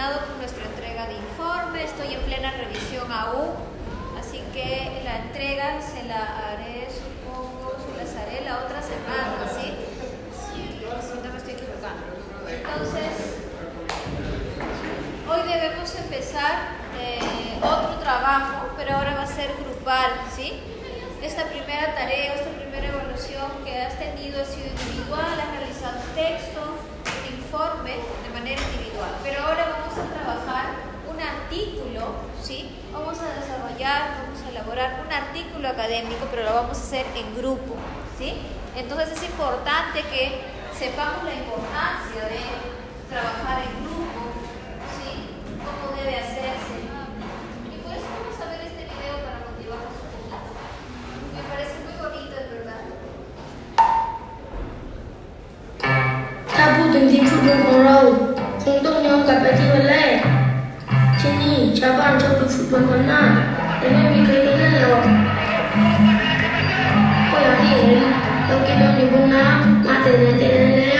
terminado con nuestra entrega de informe, estoy en plena revisión aún, así que la entrega se la haré, supongo, se las haré la otra semana, ¿sí? Si no me estoy equivocando. Entonces, hoy debemos empezar eh, otro trabajo, pero ahora va a ser grupal, ¿sí? Esta primera tarea, esta primera evaluación que has tenido ha sido individual, has realizado texto, informe de manera individual, pero ahora vamos a trabajar un artículo, ¿sí? Vamos a desarrollar, vamos a elaborar un artículo académico, pero lo vamos a hacer en grupo, ¿sí? Entonces es importante que sepamos la importancia de trabajar en grupo, ¿sí? Cómo debe hacerse. Y por eso vamos a ver este video para motivarnos un poquito. Me parece muy bonito, es verdad. Caputo, el tiempo งต้องย้อนกลับไปที่วันแรก ที่นี่ชาวบ้านชอบดูฟุตบอลกันมากแต่ไม่มีใครเล่นหรอกก็อย่างที่เห็นเรากินนอนอยู่บนน้ำมาแต่ไหนแต่ไรแล้ว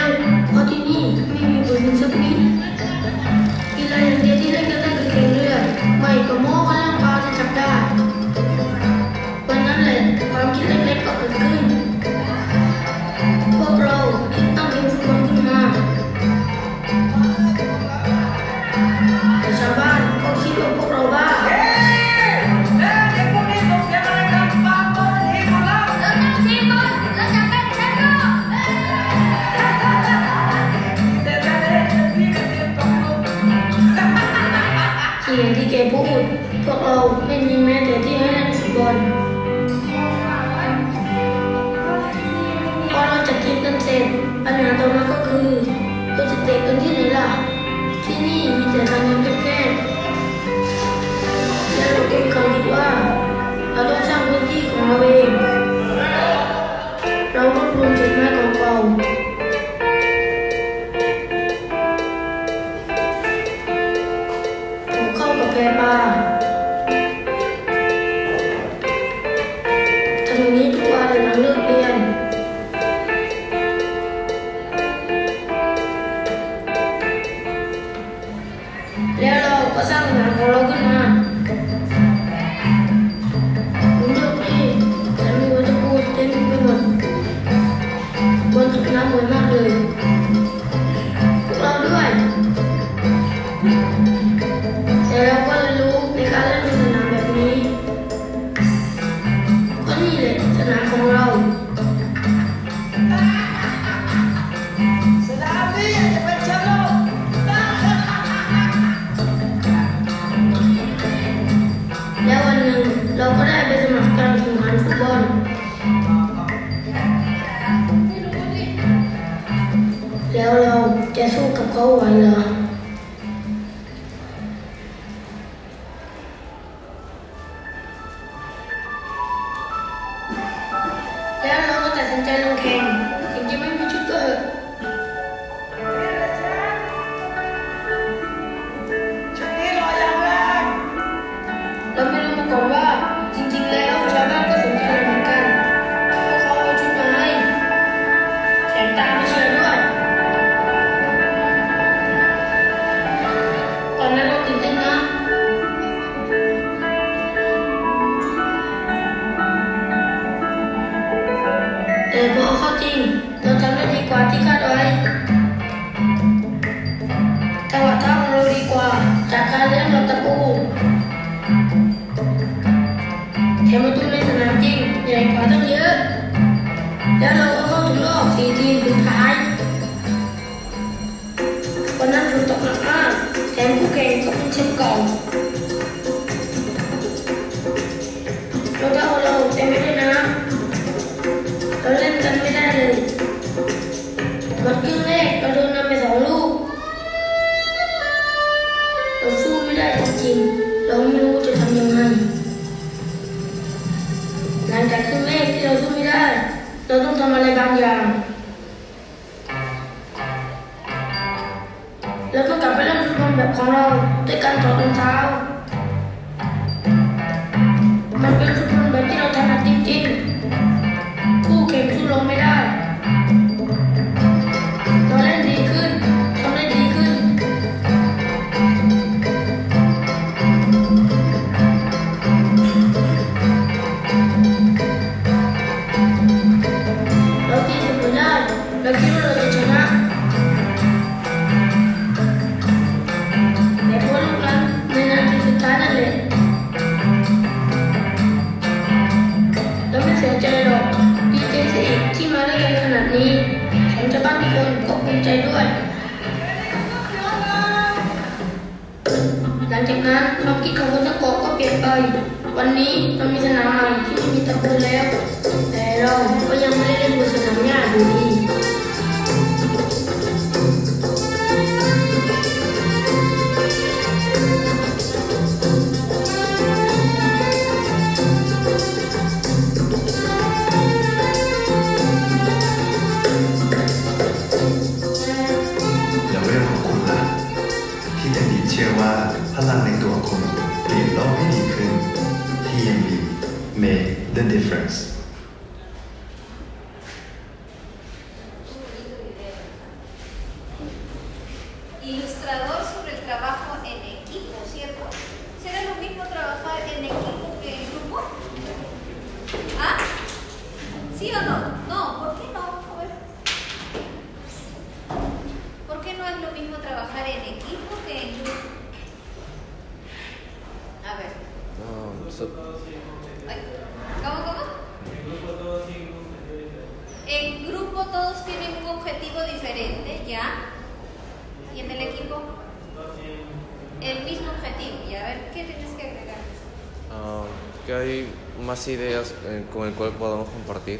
más ideas eh, con el cual podamos compartir.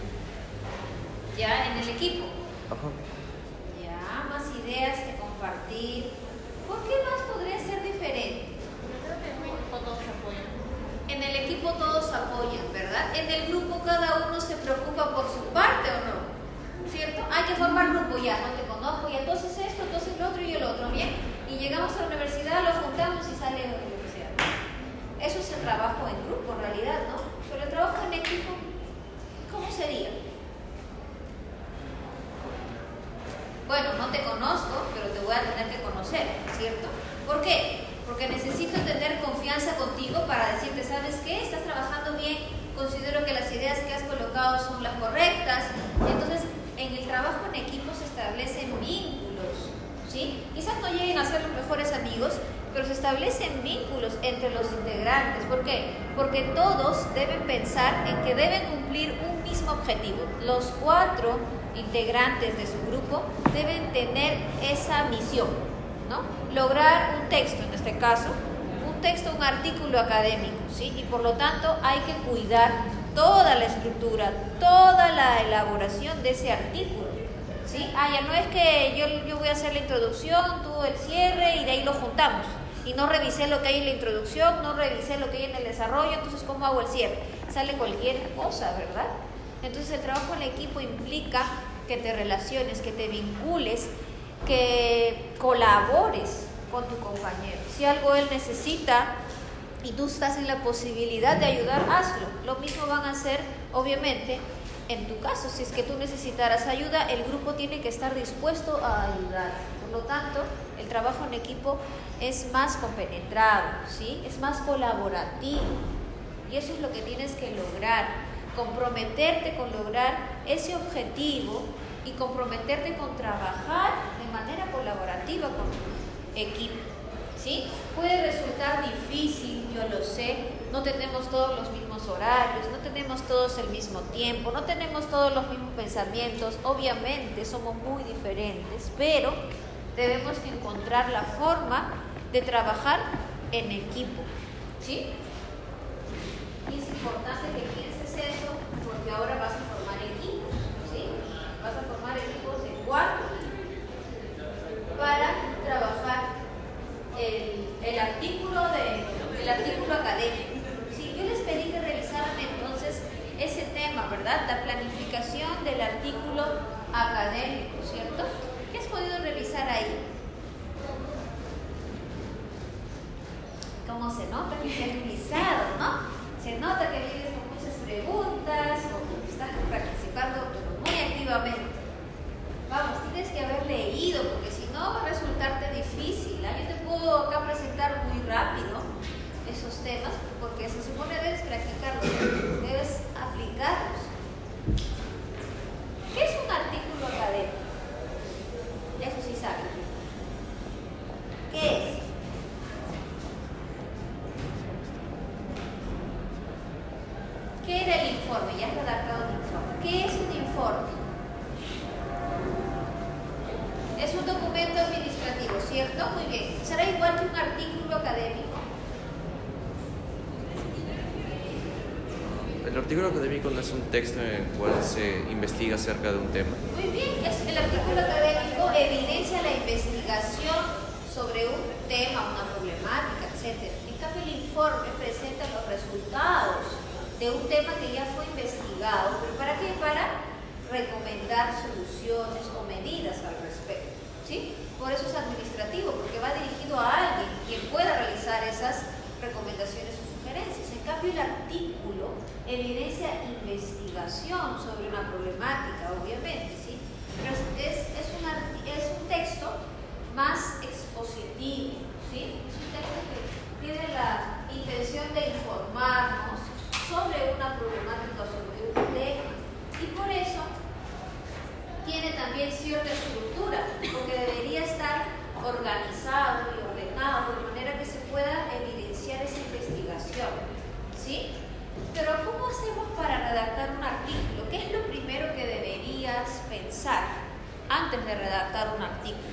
Ya, en el equipo. Ajá. Ya, más ideas que compartir. ¿Por qué más podría ser diferente? En el equipo todos apoyan, ¿verdad? En el grupo cada uno se preocupa por su parte o no. ¿Cierto? Hay que formar grupo ya, no te conozco, y entonces esto, entonces lo otro y el otro, ¿bien? Y llegamos a la universidad, lo juntamos y sale de la universidad. Eso es el trabajo en grupo, en realidad, ¿no? Pero el trabajo en equipo, ¿cómo sería? Bueno, no te conozco, pero te voy a tener que conocer, ¿cierto? ¿Por qué? Porque necesito tener confianza contigo para decirte, ¿sabes qué? Estás trabajando bien, considero que las ideas que has colocado son las correctas. Entonces, en el trabajo en equipo se establecen vínculos, ¿sí? Quizás no lleguen a ser los mejores amigos, pero se establecen vínculos entre los integrantes. ¿Por qué? Porque todos deben pensar en que deben cumplir un mismo objetivo. Los cuatro integrantes de su grupo deben tener esa misión, ¿no? Lograr un texto, en este caso, un texto, un artículo académico, ¿sí? Y por lo tanto hay que cuidar toda la estructura, toda la elaboración de ese artículo, ¿sí? Ah, no es que yo, yo voy a hacer la introducción, tú el cierre y de ahí lo juntamos. Y no revisé lo que hay en la introducción, no revisé lo que hay en el desarrollo, entonces ¿cómo hago el cierre? Sale cualquier cosa, ¿verdad? Entonces el trabajo en equipo implica que te relaciones, que te vincules, que colabores con tu compañero. Si algo él necesita y tú estás en la posibilidad de ayudar, hazlo. Lo mismo van a hacer, obviamente, en tu caso. Si es que tú necesitaras ayuda, el grupo tiene que estar dispuesto a ayudar. Por lo tanto, el trabajo en equipo es más compenetrado, ¿sí? Es más colaborativo. Y eso es lo que tienes que lograr, comprometerte con lograr ese objetivo y comprometerte con trabajar de manera colaborativa con tu equipo. ¿Sí? Puede resultar difícil, yo lo sé, no tenemos todos los mismos horarios, no tenemos todos el mismo tiempo, no tenemos todos los mismos pensamientos, obviamente somos muy diferentes, pero debemos encontrar la forma de trabajar en equipo. ¿Sí? Y es importante que pienses eso porque ahora vas a formar equipos, ¿sí? Vas a formar equipos de cuatro para trabajar el, el artículo de el artículo académico. Sí, yo les pedí que revisaran entonces ese tema, ¿verdad? La planificación del artículo académico, ¿cierto? ¿Qué has podido revisar ahí? ¿Cómo se nota que se ha revisado, no? Se nota que vienes con muchas preguntas o estás participando muy activamente. Vamos, tienes que haber leído porque si no va a resultarte difícil. ¿ah? Yo te puedo acá presentar muy rápido esos temas porque se supone debes practicarlos, debes aplicarlos. ¿Qué es un artículo académico? Eso sí saben. ¿Qué es? ¿Qué era el informe? Ya has redactado el informe. ¿Qué es un informe? Es un documento administrativo, ¿cierto? Muy bien. ¿Será igual que un artículo académico? El artículo académico no es un texto en el cual se investiga acerca de un tema. Muy bien, el artículo académico evidencia la investigación sobre un tema, una problemática, etc. En cambio, el informe presenta los resultados de un tema que ya fue investigado, pero ¿para qué? Para recomendar soluciones o medidas al respecto. ¿sí? Por eso es administrativo, porque va dirigido a alguien quien pueda realizar esas recomendaciones o sugerencias. En cambio, el artículo evidencia investigación sobre una problemática, obviamente, ¿sí? pero es, un texto más expositivo, ¿sí? es un texto que tiene la intención de informarnos sobre una problemática, sobre un tema. Y por eso tiene también cierta estructura, porque debería estar organizado y ordenado de manera que se pueda evidenciar esa investigación. ¿Sí? Pero ¿cómo hacemos para redactar un artículo? ¿Qué es lo primero que deberías pensar antes de redactar un artículo?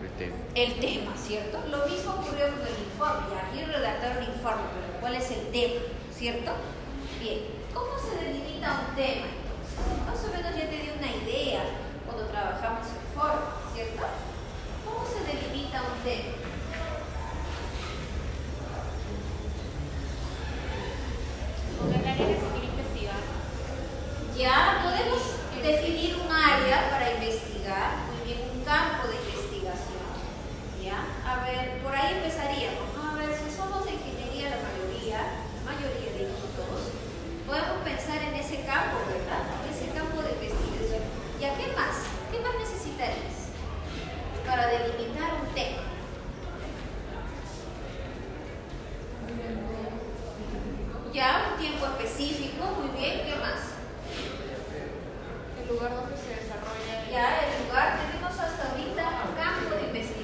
El tema. El tema, ¿cierto? Lo mismo ocurrió con el informe. Ya quiero redactar un informe, pero ¿cuál es el tema? ¿Cierto? Bien, ¿cómo se delimita un tema? Más o menos ya te di una idea cuando trabajamos en foro, ¿cierto? ¿Cómo se delimita un tema? Con el área que se quiere investigar. Ya podemos definir un área para investigar, muy bien, un campo de investigación. ¿Ya? A ver, por ahí empezaríamos, ¿no? A ver, si somos de ingeniería la mayoría, la mayoría de todos, podemos pensar en ese campo, ¿verdad? En ese campo de investigación. ¿Y a qué más? ¿Qué más necesitarías para delimitar un tema? Ya, un tiempo específico, muy bien, ¿qué más? Lugar donde se desarrolla. Ya, el lugar, tenemos hasta ahorita un campo de investigación.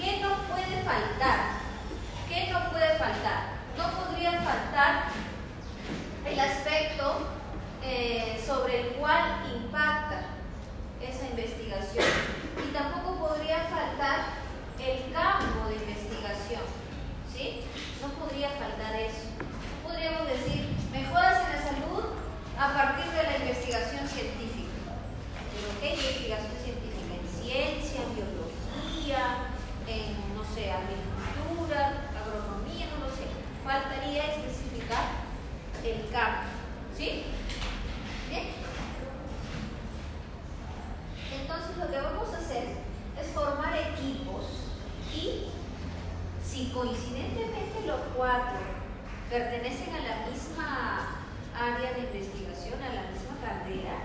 ¿Qué no puede faltar? ¿Qué no puede faltar? No podría faltar el aspecto eh, sobre el cual impacta esa investigación. Y tampoco podría faltar el campo de investigación. ¿Sí? No podría faltar eso. Podríamos decir, mejoras en la salud a partir de la investigación científica. ¿Pero qué investigación científica? En ciencia, en biología, en, no sé, agricultura, agronomía, no lo sé. Faltaría especificar el campo. ¿Sí? ¿Bien? Entonces lo que vamos a hacer es formar equipos y si coincidentemente los cuatro pertenecen a la misma área de investigación, a la misma carrera,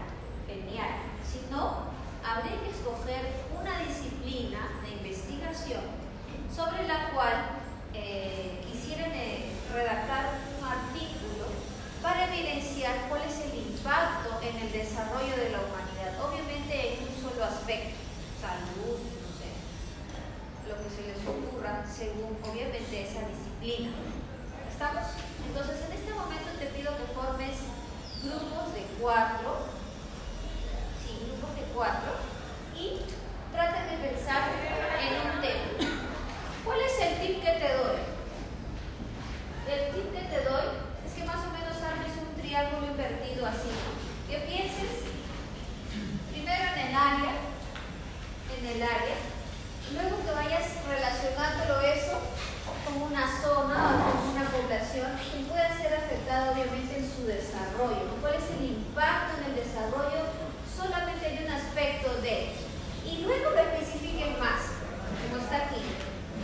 genial. Si no, habría que escoger una disciplina de investigación sobre la cual eh, quisieran eh, redactar un artículo para evidenciar cuál es el impacto en el desarrollo de la humanidad. Obviamente en un solo aspecto, salud, no sé, lo que se les ocurra según obviamente esa disciplina. ¿Estamos? Entonces en este momento te pido que formes grupos de cuatro, sí, grupos de cuatro, y traten de pensar en un tema. ¿Cuál es el tip que te doy? El tip que te doy es que más o menos armes un triángulo invertido así. Que pienses primero en el área, en el área, luego que vayas relacionándolo eso con una zona o con una población que pueda ser afectada obviamente en su desarrollo. ¿Cuál es el impacto en el desarrollo solamente de un aspecto de? Y luego lo especifiquen más, como está aquí.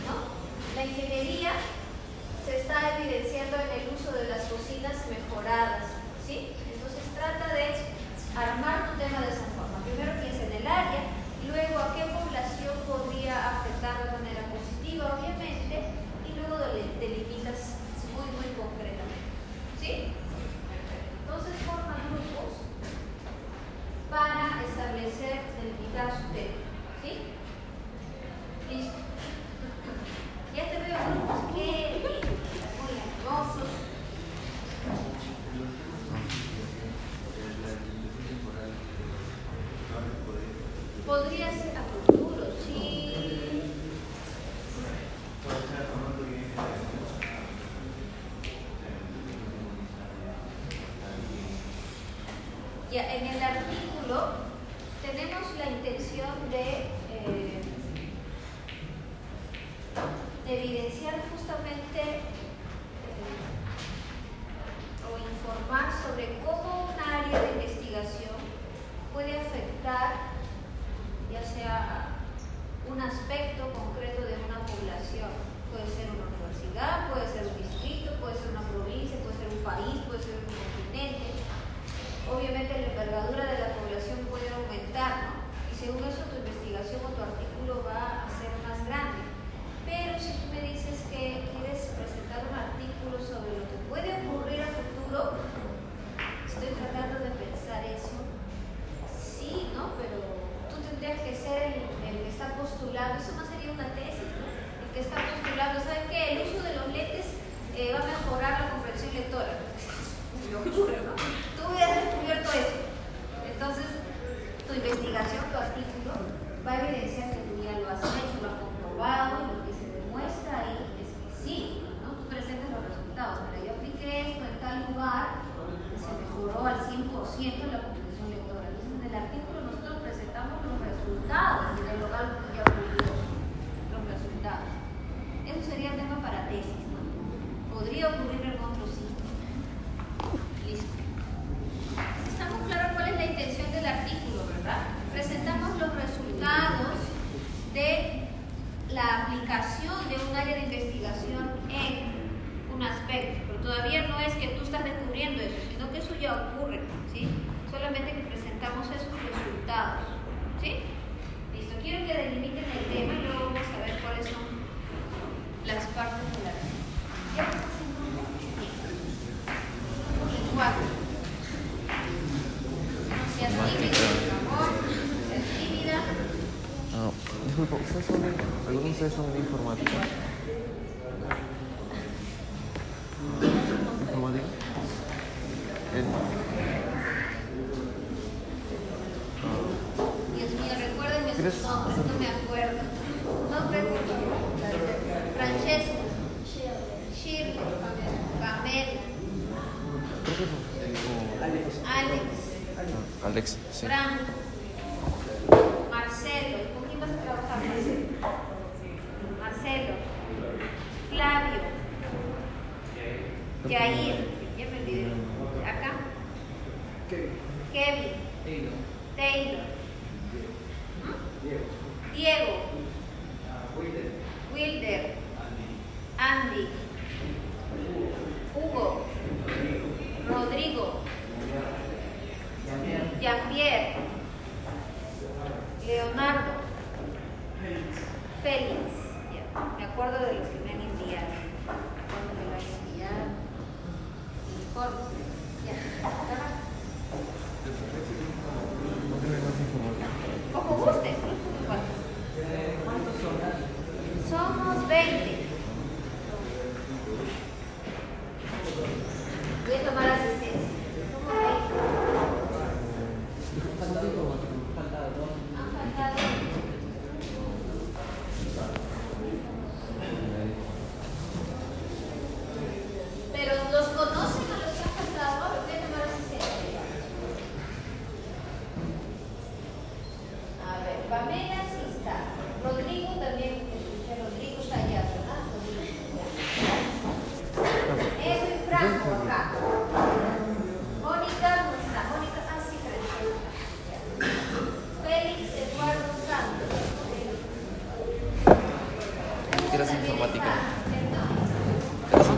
¿no? La ingeniería se está evidenciando en el uso de las cocinas mejoradas. ¿sí? Entonces trata de armar tu tema de esa forma. Primero piensa en el área, luego a qué población podría afectar de manera positiva, obviamente, y luego del- delimitas muy, muy concretamente. ¿Sí? Entonces forman grupos para establecer, delimitar su tema. ¿Sí? Listo. Ya te veo. Pues, Podría ser a futuro, sí. Ya, en el artículo tenemos la intención de... Eh, evidenciar justamente eh, o informar sobre cómo un área de investigación puede afectar ya sea un aspecto concreto de una población. Puede ser una universidad, puede ser un distrito, puede ser una provincia, puede ser un país, puede ser un continente. Obviamente la envergadura de la población puede aumentar, ¿no? Y según eso tu investigación o tu artículo va a ser más grande. Pero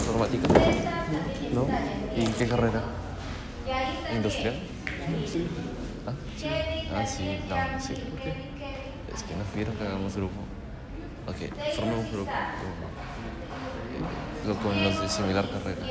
informática. ¿No? ¿Y qué carrera? ¿Industrial? Sí. ¿Ah? Sí. Ah, sí, no, sí. Es que nos pidieron que hagamos grupo. Ok, formamos grupo. Eh, lo con los de similar carrera.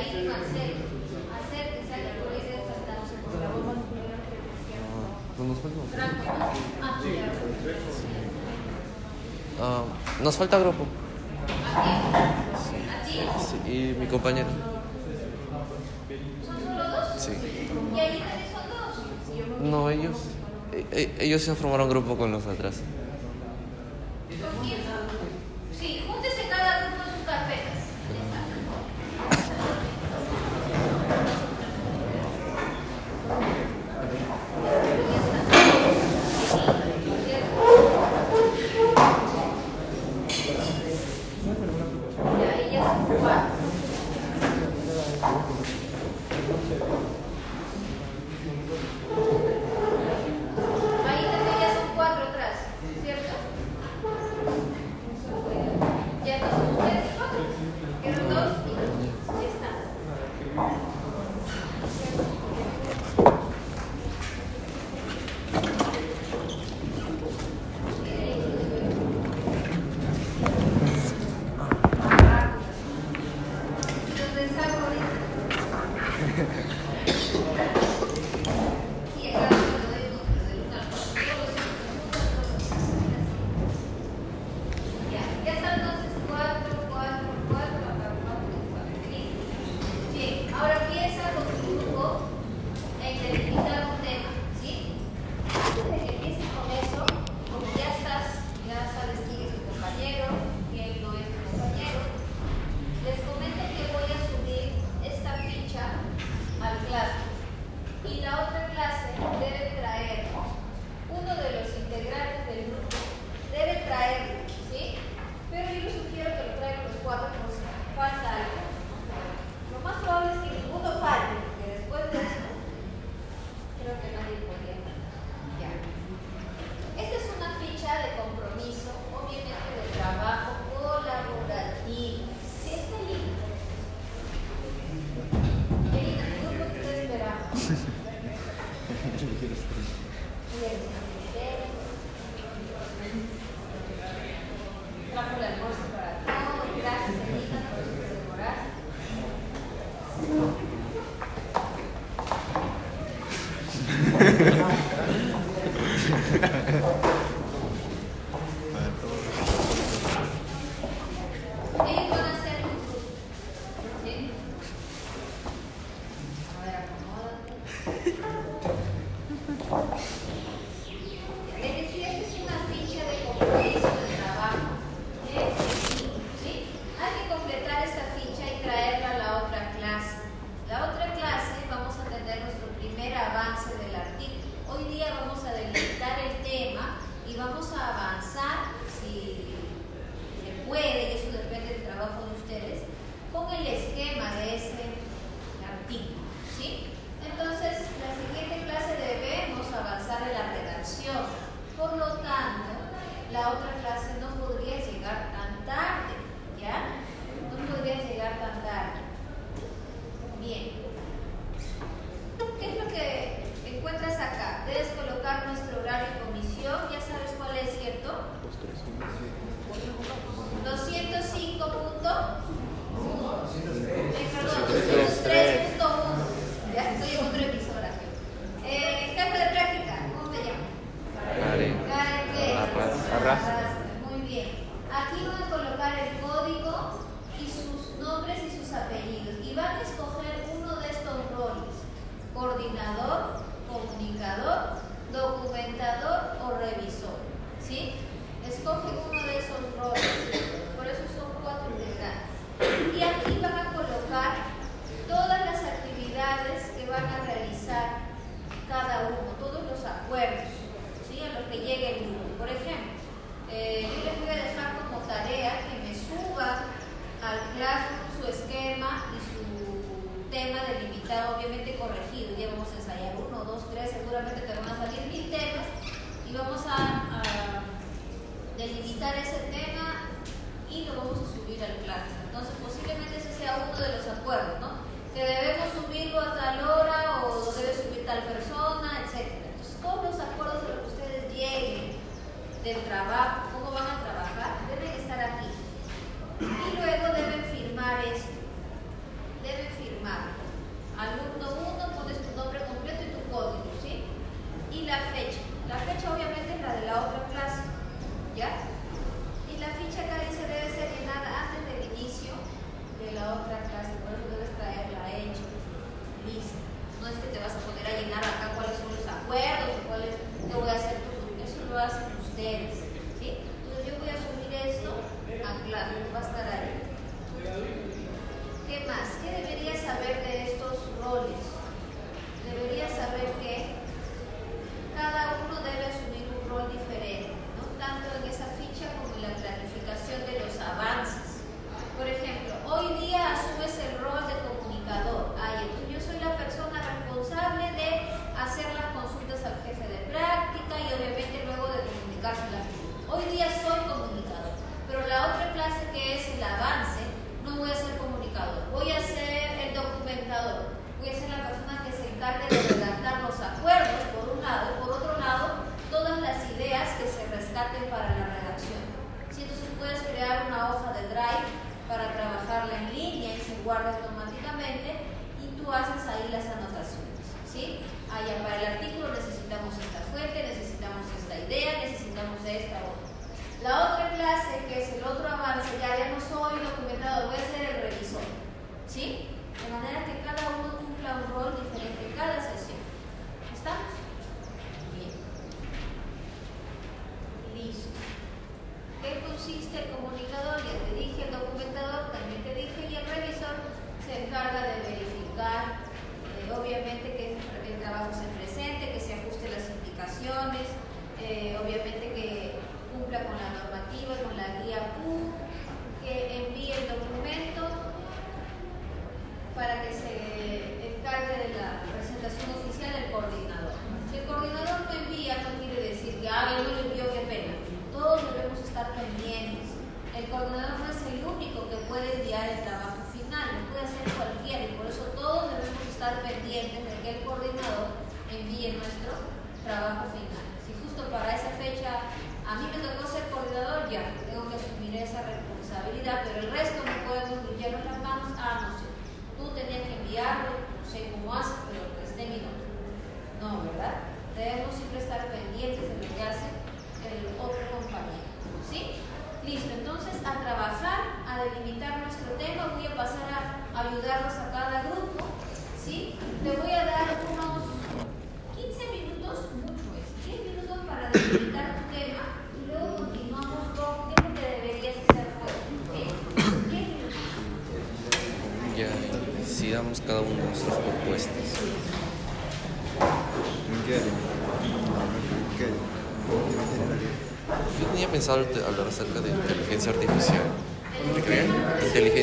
ahí hacer. Uh, ah, pues ah, nos falta grupo. Sí, sí, y mi compañero. Sí. No, ellos, eh, eh, ellos se formaron grupo con los atrás.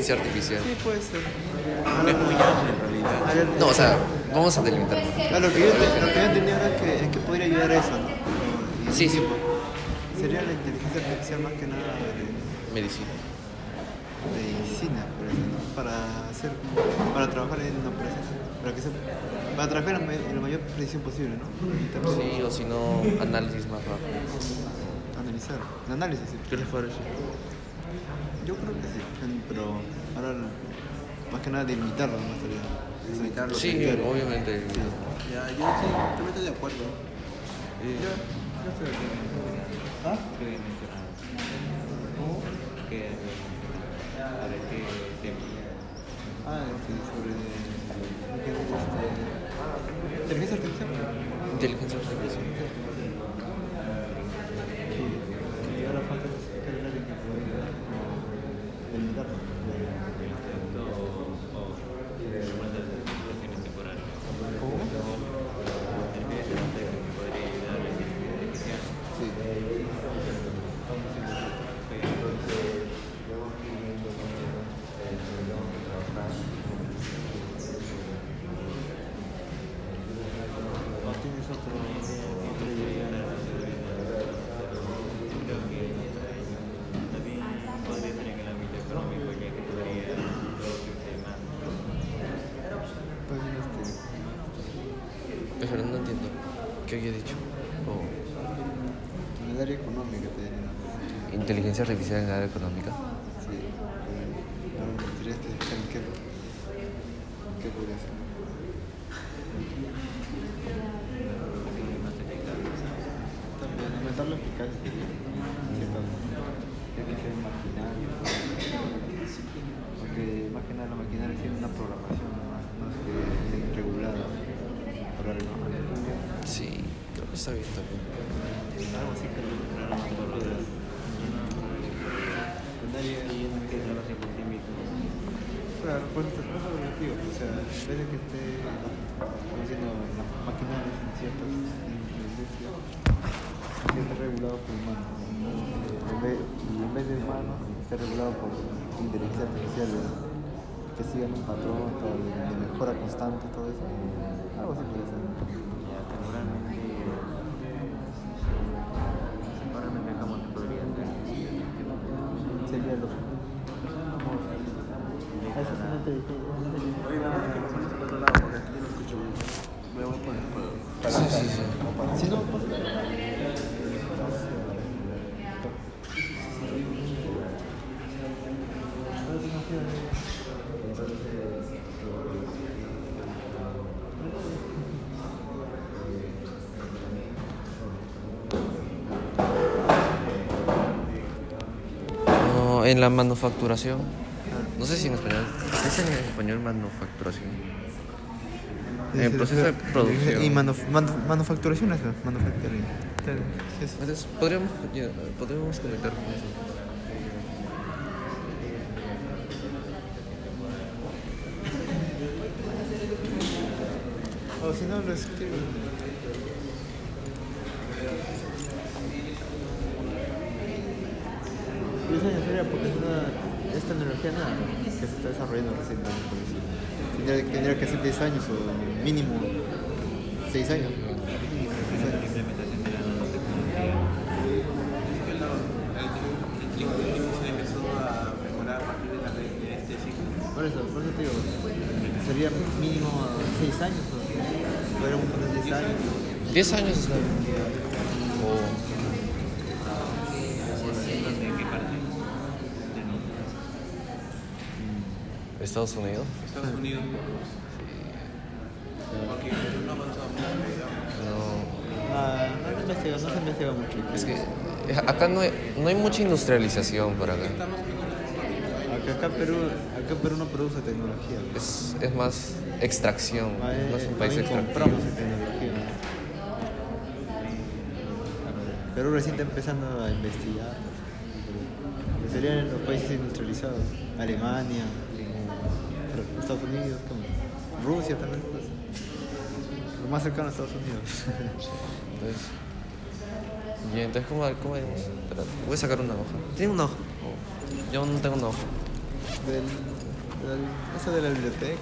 Inteligencia artificial. Sí, puede ser. No es muy amplio en realidad. Ver, No, o sea, vamos a delimitar. Ah, lo que yo, lo que yo entendía era que, es que podría ayudar a eso, ¿no? Y Sí, sí. Sería la inteligencia artificial más que nada de, Medicina. medicina, por eso, ¿no? Para hacer, para trabajar en una empresa, para que se, para trabajar en la, mayor precisión posible, ¿no? Sí, o si no, análisis más rápido. Analizar, el análisis, sí. ¿Qué les parece? Yo creo que sí, pero ahora más que nada delimitarlo, ¿no? Estaría. Delimitarlo. Sí, obviamente. Ya, yo sí, también estoy de acuerdo. Yo, yo estoy de acuerdo. ¿Ah? ¿Qué había mencionado? ¿Qué había mencionado? A ver qué tema. Ah, este, sobre. ¿qué es este? Inteligencia artificial. Inteligencia artificial. Sí, y ahora falta especificar el área que podría delimitarlo. Soluciones temporales. ¿Cómo? Interés en que podría ayudar a la inteligencia artificial. Sí. ¿O tienes otro, otra idea? Creo que también podría ser en el ámbito económico, ya que podría producirse más. También este. Pero no entiendo. ¿Qué había dicho? Oh, En el área económica te diría. inteligencia artificial en el área económica. Sí. Pero ahora me gustaría especificar en qué, qué podría ser. También aumentar la eficacia de ciertas tiene que ser maquinaria. Porque más que nada la maquinaria tiene una programación más, más que esté regulada por algo. Sí, creo que está bien también. Algo así que regular por las Claro, pues esto es más objetivo, o sea, en vez de que esté como diciendo las maquinarias en ciertas industrias, que esté regulado por humanos. y en vez de humanos, esté regulado por inteligencia artificial, que sigan un patrón de mejora constante, todo eso. Algo así puede ser. Ya, temporalmente, temporalmente, ¿cómo te podría hacer? Sería lo Eso sí no te dije. Oye, vamos a que me pones al otro lado porque aquí yo no escucho bien. Me voy a poner para... Sí, sí, sí. Si no, pues. No, en la manufacturación. No sé si en español. ¿Qué es en español manufacturación? En el proceso de producción. Y manuf manu- manufacturación es manufacturing. Sí, sí. Entonces, podríamos, ya, podríamos conectar con eso. O si no, lo escribo. Diez años sería porque es una, es tecnología nueva que se está desarrollando recientemente. por decir. Tendría, que ser 10 años o mínimo 6 años. Seis años. implementación de la nanotecnología. Es que la, la inteligencia artificial empezó a mejorar a partir de, la, de este siglo. Por eso, por eso te digo, sería mínimo 6 años o podríamos poner 10 años. 10 años está bien. O ¿De qué parte? De Estados Unidos. Estados Unidos. Se investiga mucho. Es que eh, acá no hay, no hay mucha industrialización por acá. Acá, Perú, acá Perú no produce tecnología. Es, es más extracción. Ah, eh, No es un más país extractivo. tecnología. Perú recién está empezando a investigar. Serían los países industrializados. Alemania, como Estados Unidos, Rusia también. pues. Lo más cercano a Estados Unidos. Entonces, y entonces, ¿cómo, cómo Voy a sacar una hoja. ¿Tiene una hoja? Oh, Yo no tengo una hoja. Del, del, eso de la biblioteca.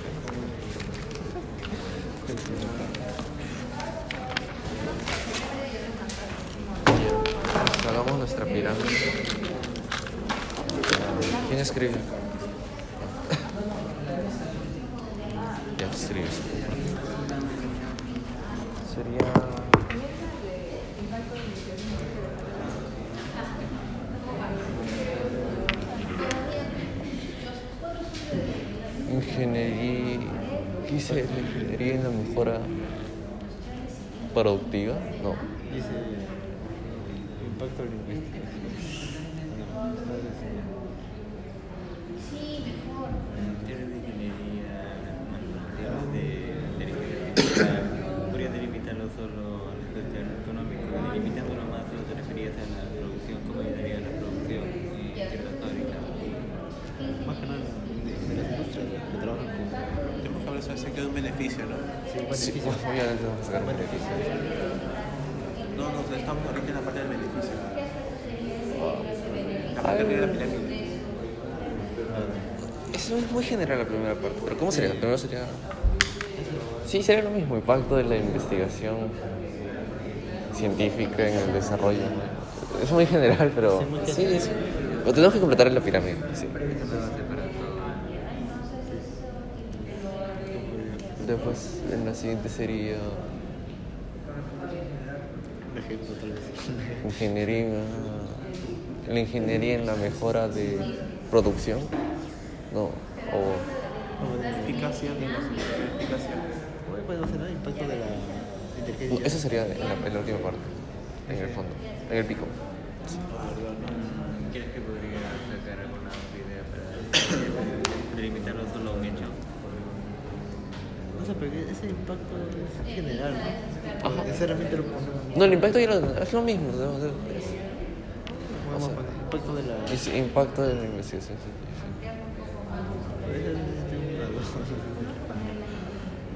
Hagamos nuestra pirámide. ¿Quién escribe? Productiva? No. Dice impacto lingüístico. Sí, mejor. Eres de ingeniería, digamos, económico, delimitándolo más solo te referías a la producción, cómo ayudaría a la producción en ciertas fábricas. Más que nada de las industrias que trabajan con Tenemos que hablar sobre es beneficio, ¿no? sí, Sí, beneficios. obviamente vamos a sacar Un beneficio. No, no, estamos ahorita en la parte del beneficio. La parte de la pirámide. Eso es muy general la primera parte, pero ¿cómo sería? Primero sería... Sí, sería lo mismo, impacto de la investigación científica en el desarrollo. Es muy general, pero... Sí, muy Sí, general. sí. Lo tenemos que completar en la pirámide, sí. Después, en la siguiente sería ejemplo, tal vez. ingeniería... La ingeniería en la mejora de producción, ¿no? O... Eficacia, digamos, eficacia. Bueno, será el impacto de la inteligencia. Eso sería en la, en la última parte, en el fondo, en el pico. ¿Crees que podría sacar alguna idea para delimitarlo solo a pero ese impacto es general, ¿no? Ajá. Necesariamente lo ponemos. No, el impacto ya lo- es lo mismo. ¿no? De- Vamos a poner impacto de la. Es impacto de la investigación.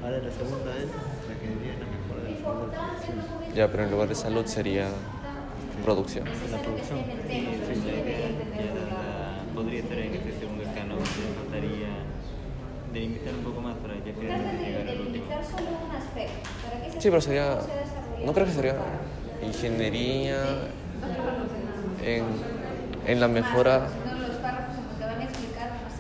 Ahora la segunda es la ingeniería en la mejora de la. Ya, pero en lugar de salud sería producción. La producción. Sí, la idea podría estar en este segundo escano, le faltaría delimitar un poco más para que de llegar al último. solo un aspecto. Para ese Sí, pero sería. No creo que sería ingeniería en, en la mejora,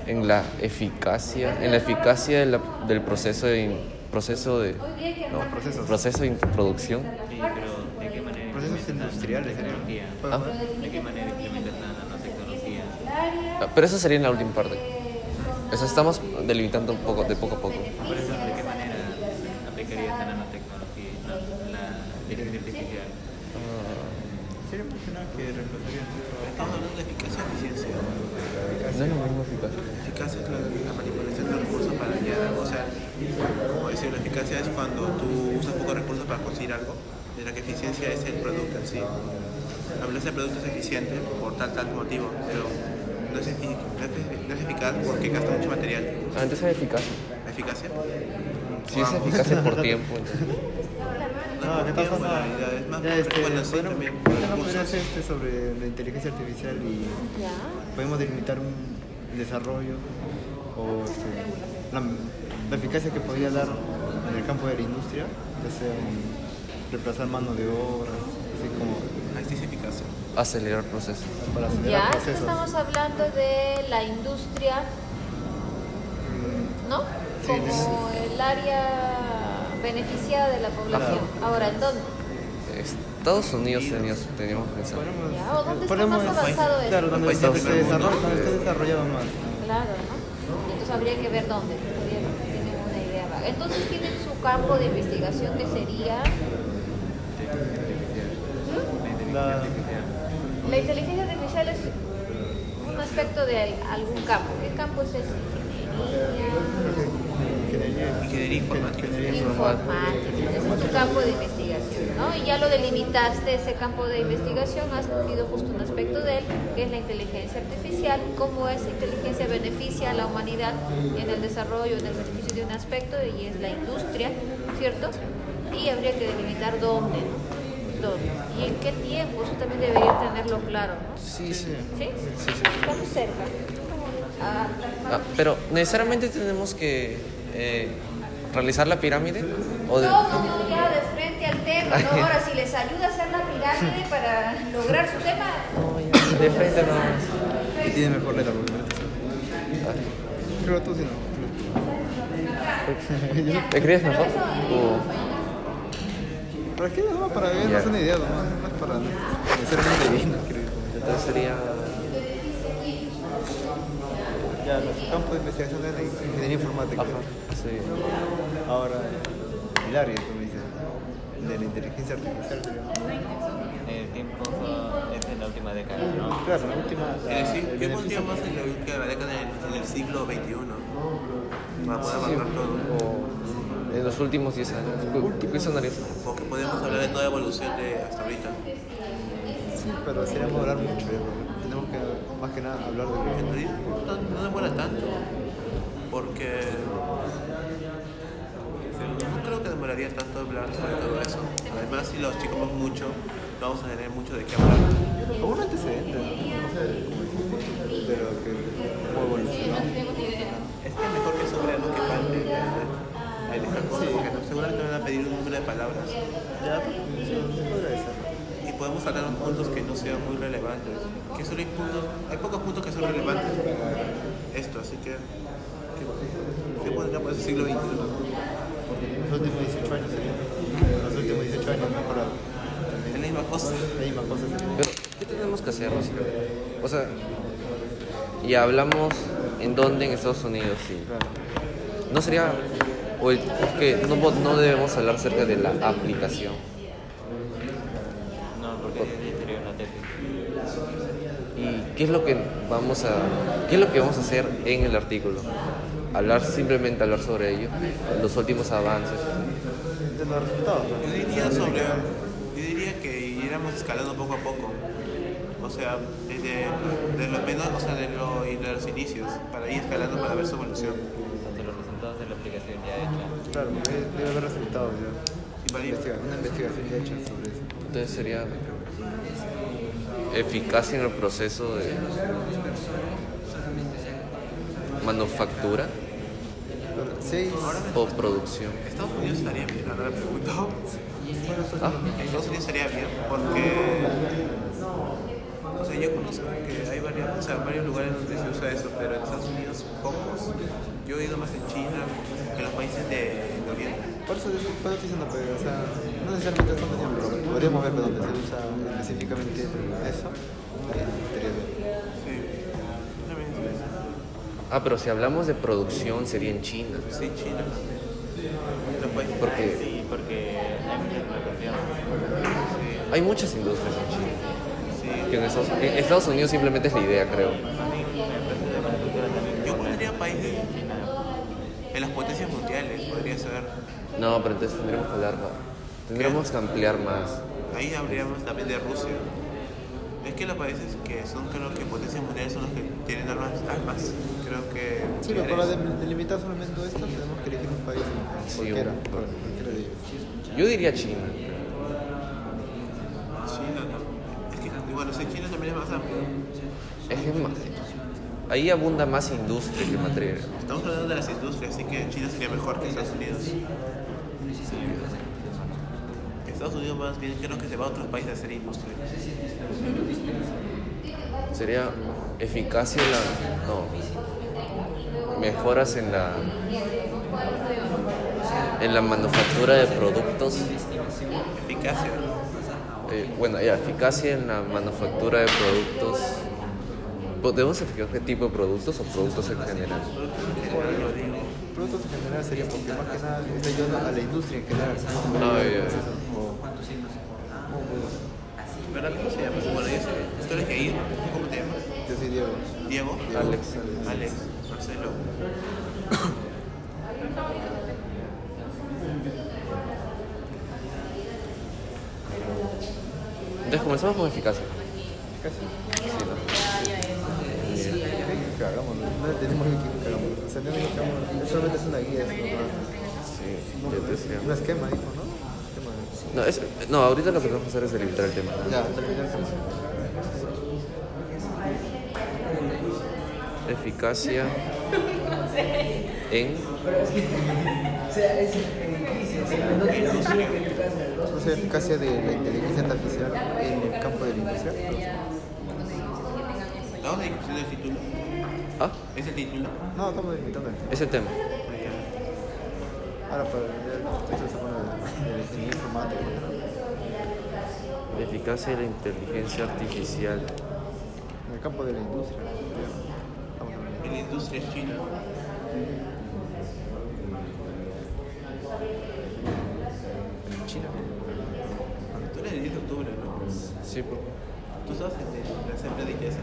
en la eficacia, en la eficacia de la- del proceso de. in- Proceso de. No, procesos. proceso de producción. Sí, pero ¿de qué manera Procesos industriales, sería. nanotecnología? Ah. ¿De qué manera implementas la nanotecnología? Ah, Pero eso sería en la última parte. Eso estamos delimitando un poco, de poco a poco. Por eso, ¿de qué manera aplicarías la nanotecnología, la, la inteligencia artificial? Ah, Sería más que reemplazaría Estamos hablando de eficacia y eficiencia. no es lo mismo eficacia. Eficacia es la, la manipulación de recursos para llegar, o sea, como decir, la eficacia es cuando tú usas pocos recursos para conseguir algo, mientras que eficiencia es el producto en sí. Hablas del producto es eficiente por tal tal motivo, pero no es, efi- no es, no eficaz porque gasta mucho material. Ah, entonces es eficacia. Si es eficacia por tiempo. No, ¿qué tiempo, pasa? la realidad es más este, bueno, sí, bueno, también, ¿por qué no hacer este sobre la inteligencia artificial y podemos delimitar un desarrollo o este, la, la eficacia que podría dar en el campo de la industria, ya sea en reemplazar mano de obra, así como Ahí sí es eficacia. Acelerar procesos. para Ya, acelerar entonces procesos. estamos hablando de la industria, ¿no? Sí, Como el área beneficiada de la población. Ahora, ¿en dónde? Estados Unidos teníamos, teníamos pensado. Podemos, Ya, ¿o dónde está más avanzado esto? Claro, donde, se desarrolla, esté desarrollado más. Claro, ¿no? Entonces habría que ver dónde. Tienen una idea vaga. Entonces tienen su campo de investigación que sería La- la inteligencia artificial es un aspecto de algún campo. ¿Qué campo es ese? Ingeniería. Ingeniería informática. Informática. Ese es tu campo de investigación, ¿no? Y ya lo delimitaste, ese campo de investigación, has cogido justo un aspecto de él, que es la inteligencia artificial, cómo esa inteligencia beneficia a la humanidad en el desarrollo, en el beneficio de un aspecto, y es la industria, ¿cierto? Y habría que delimitar dónde, y en qué tiempo, eso también debería tenerlo claro, ¿no? Sí, sí. ¿Sí? Estamos cerca. Ah, Ah, pero necesariamente tenemos que eh, realizar la pirámide o de- No, no, ya de frente al tema. ¿no? Ahora, si les ayuda a hacer la pirámide para lograr su tema, de frente nada más. Y tiene mejor letra porque Creo que tú sí no. ¿Te crees mejor? O- ¿Para qué? No, para ver, no es una idea, no, no es para necesariamente bien, creo. entonces sería Ya, nuestro campo de investigación es la ingeniería informática. Ajá, sí. Ahora, el área, como dice, de la inteligencia artificial. El tiempo es en la última década, ¿no? Claro, la última. Es decir, ¿qué beneficio- pondría más en la última década en, el siglo XXI? Para poder Sí, abarcar todo. En los últimos 10 años. ¿Qué- ¿Qué sonaría? Porque podemos hablar de toda evolución de hasta ahorita. Sí, pero seríamos hablar mucho, tenemos que más que nada hablar de realidad no, no demora tanto. Porque no creo que demoraría tanto hablar sobre todo eso. Además, si lo achicamos mucho, vamos a tener mucho de qué hablar. como un antecedente ¿no? de lo que cómo evolucionó. Porque no- seguramente me van a pedir un número de palabras. Ya, sí, ser. y podemos sacar unos puntos que no sean muy relevantes. Que solo hay puntos, hay pocos puntos que son relevantes. Esto, así que. ¿Qué, qué podría por ese siglo XXI? Los últimos 18 años serían. Los últimos 18 años mejorado. Es la misma cosa. La misma cosa. Pero, ¿qué tenemos que hacer? O sea, y hablamos en dónde en Estados Unidos, sí. Claro. No sería, o el- que no, no debemos hablar acerca de la aplicación. No, porque sería una tesis. ¿Y qué es lo que vamos a, qué es lo que vamos a hacer en el artículo? Hablar simplemente hablar sobre ello, los últimos avances. De los resultados. Yo diría sobre. Yo diría que iríamos escalando poco a poco. O sea, desde de lo menos, o sea, de, lo, de los inicios, para ir escalando para ver su evolución. Ante los resultados de la aplicación ya hecha. Claro, debe haber resultados ya. Una investigación ya hecha sobre eso. Entonces sería eficacia en el proceso de manufactura sí, o producción. Estados Unidos estaría bien, ahora me pregunto. Ah, Estados Unidos estaría bien porque. O sea, yo conozco que hay varios, o sea, varios lugares donde se usa eso, pero en Estados Unidos pocos. Yo he ido más en China que en los países de, de Oriente. por eso, por eso estoy diciendo, pero, o sea, no necesariamente Estados Unidos, pero podríamos ver de dónde se usa específicamente eso. eh. Sí. Sí. ah, pero si hablamos de producción sería en China. Sí, China. Los países. Porque Sí, porque hay mucha explotación. hay muchas industrias en China. Sí. Que en Estados, en Estados Unidos simplemente es la idea, creo. También el proceso de manufactura también Yo por pondría países China. En las potencias mundiales, podría ser. No, pero entonces tendríamos que hablar más. Tendríamos que ampliar más. Ahí habríamos también de Rusia. Es que los países que son, creo que potencias mundiales son los que tienen armas. armas. Creo que. Sí, pero para delimitar solamente esto tenemos que elegir un país, Sí, cualquiera, un- cualquiera de ellos. Yo diría China. China, ¿no? Es que, bueno, China también es más amplio. Es que más, ahí abunda más industria que material. Estamos hablando de las industrias, así que China sería mejor que Estados Unidos. Estados Unidos más bien creo que se va a otros países a hacer industria. Sería eficacia en la. No. Mejoras en la. En la manufactura de productos. Eficacia. eh, bueno, ya, eficacia en la manufactura de productos ¿Podemos certificar qué tipo de productos o productos en general? Productos en general sería porque más que nada está ayudando a la industria en general. Ah, ya. ¿Verdad? ¿Cómo se llama? Bueno, yo sé. ¿Tú eres Jair? ¿Cómo te llamas? Yo soy Diego. Diego. Alex. Alex. Marcelo. Entonces comenzamos con eficacia. Casi. Sí, ¿no? ¿Qué que hagamos? No tenemos que que hagamos. O sea, no es que hagamos. Solamente es una guía. es Sí, No, yo te decía. un esquema, dijo, ¿no? Esquema No, es- no, ahorita lo que tenemos que hacer es delimitar el tema. Ya, con eso. Eficacia en O sea, eficacia de la inteligencia artificial en el campo de la industria. ¿Estamos discutiendo el título? Ah, ¿Es el título? No, estamos limitando ese tema. Ahora, para el texto se pone de la ingeniería informática. Eficacia de la inteligencia artificial. En el campo de la industria. En la industria china. En China. Tú eres el 10 de octubre, ¿no? Sí, por, Tú en el- la asamblea de IKESA.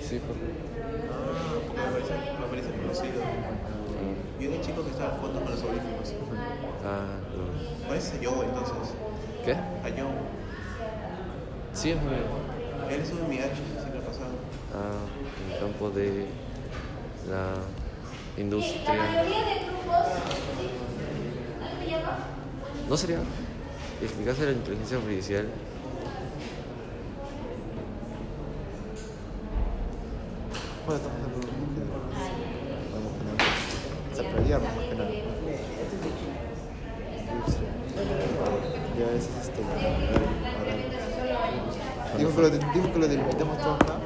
sí, por. Ah, porque me parece, me Y un chico que estaba al fondo con los audífonos. Ah, no. Parece a Joe entonces. ¿Qué? A Joe. Sí, es muy. Él estuvo en mi H, siempre pasado. Ah, en el campo de la Sí, la industria. mayoría de grupos. ¿No sería de la inteligencia artificial? Bueno, estamos hablando de Vamos a poner. Desarrollar más que nada. Industria. Ya ese es este. Ahora- Dijo que lo, de- dijo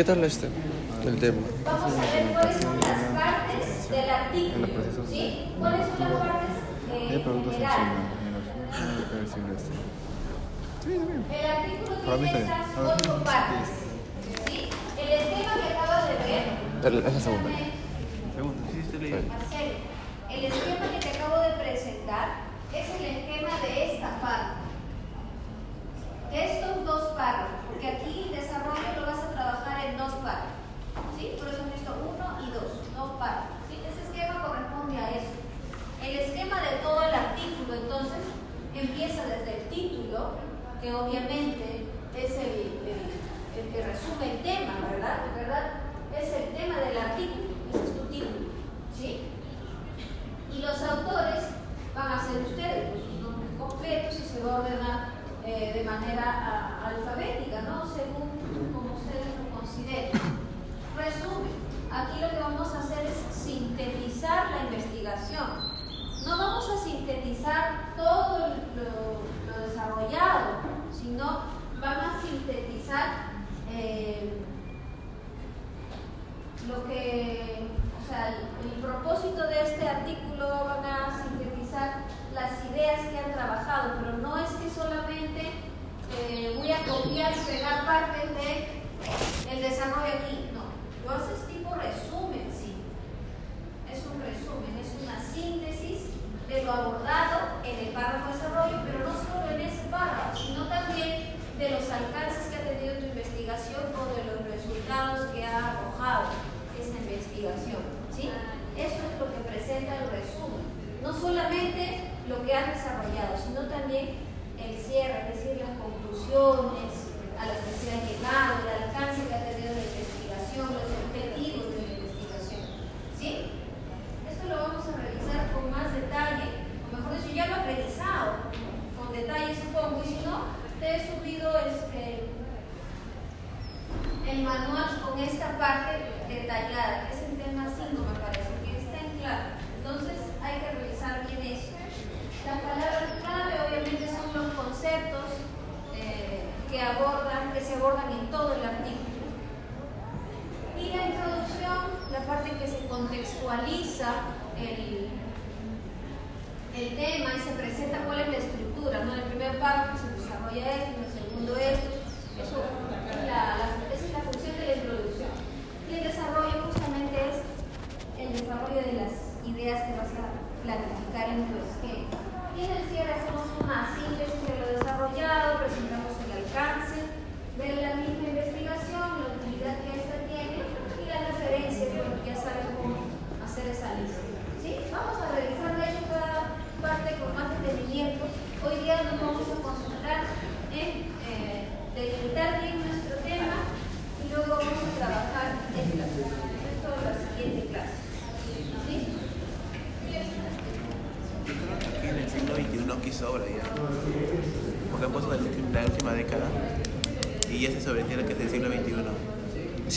¿Qué tal este? Tema.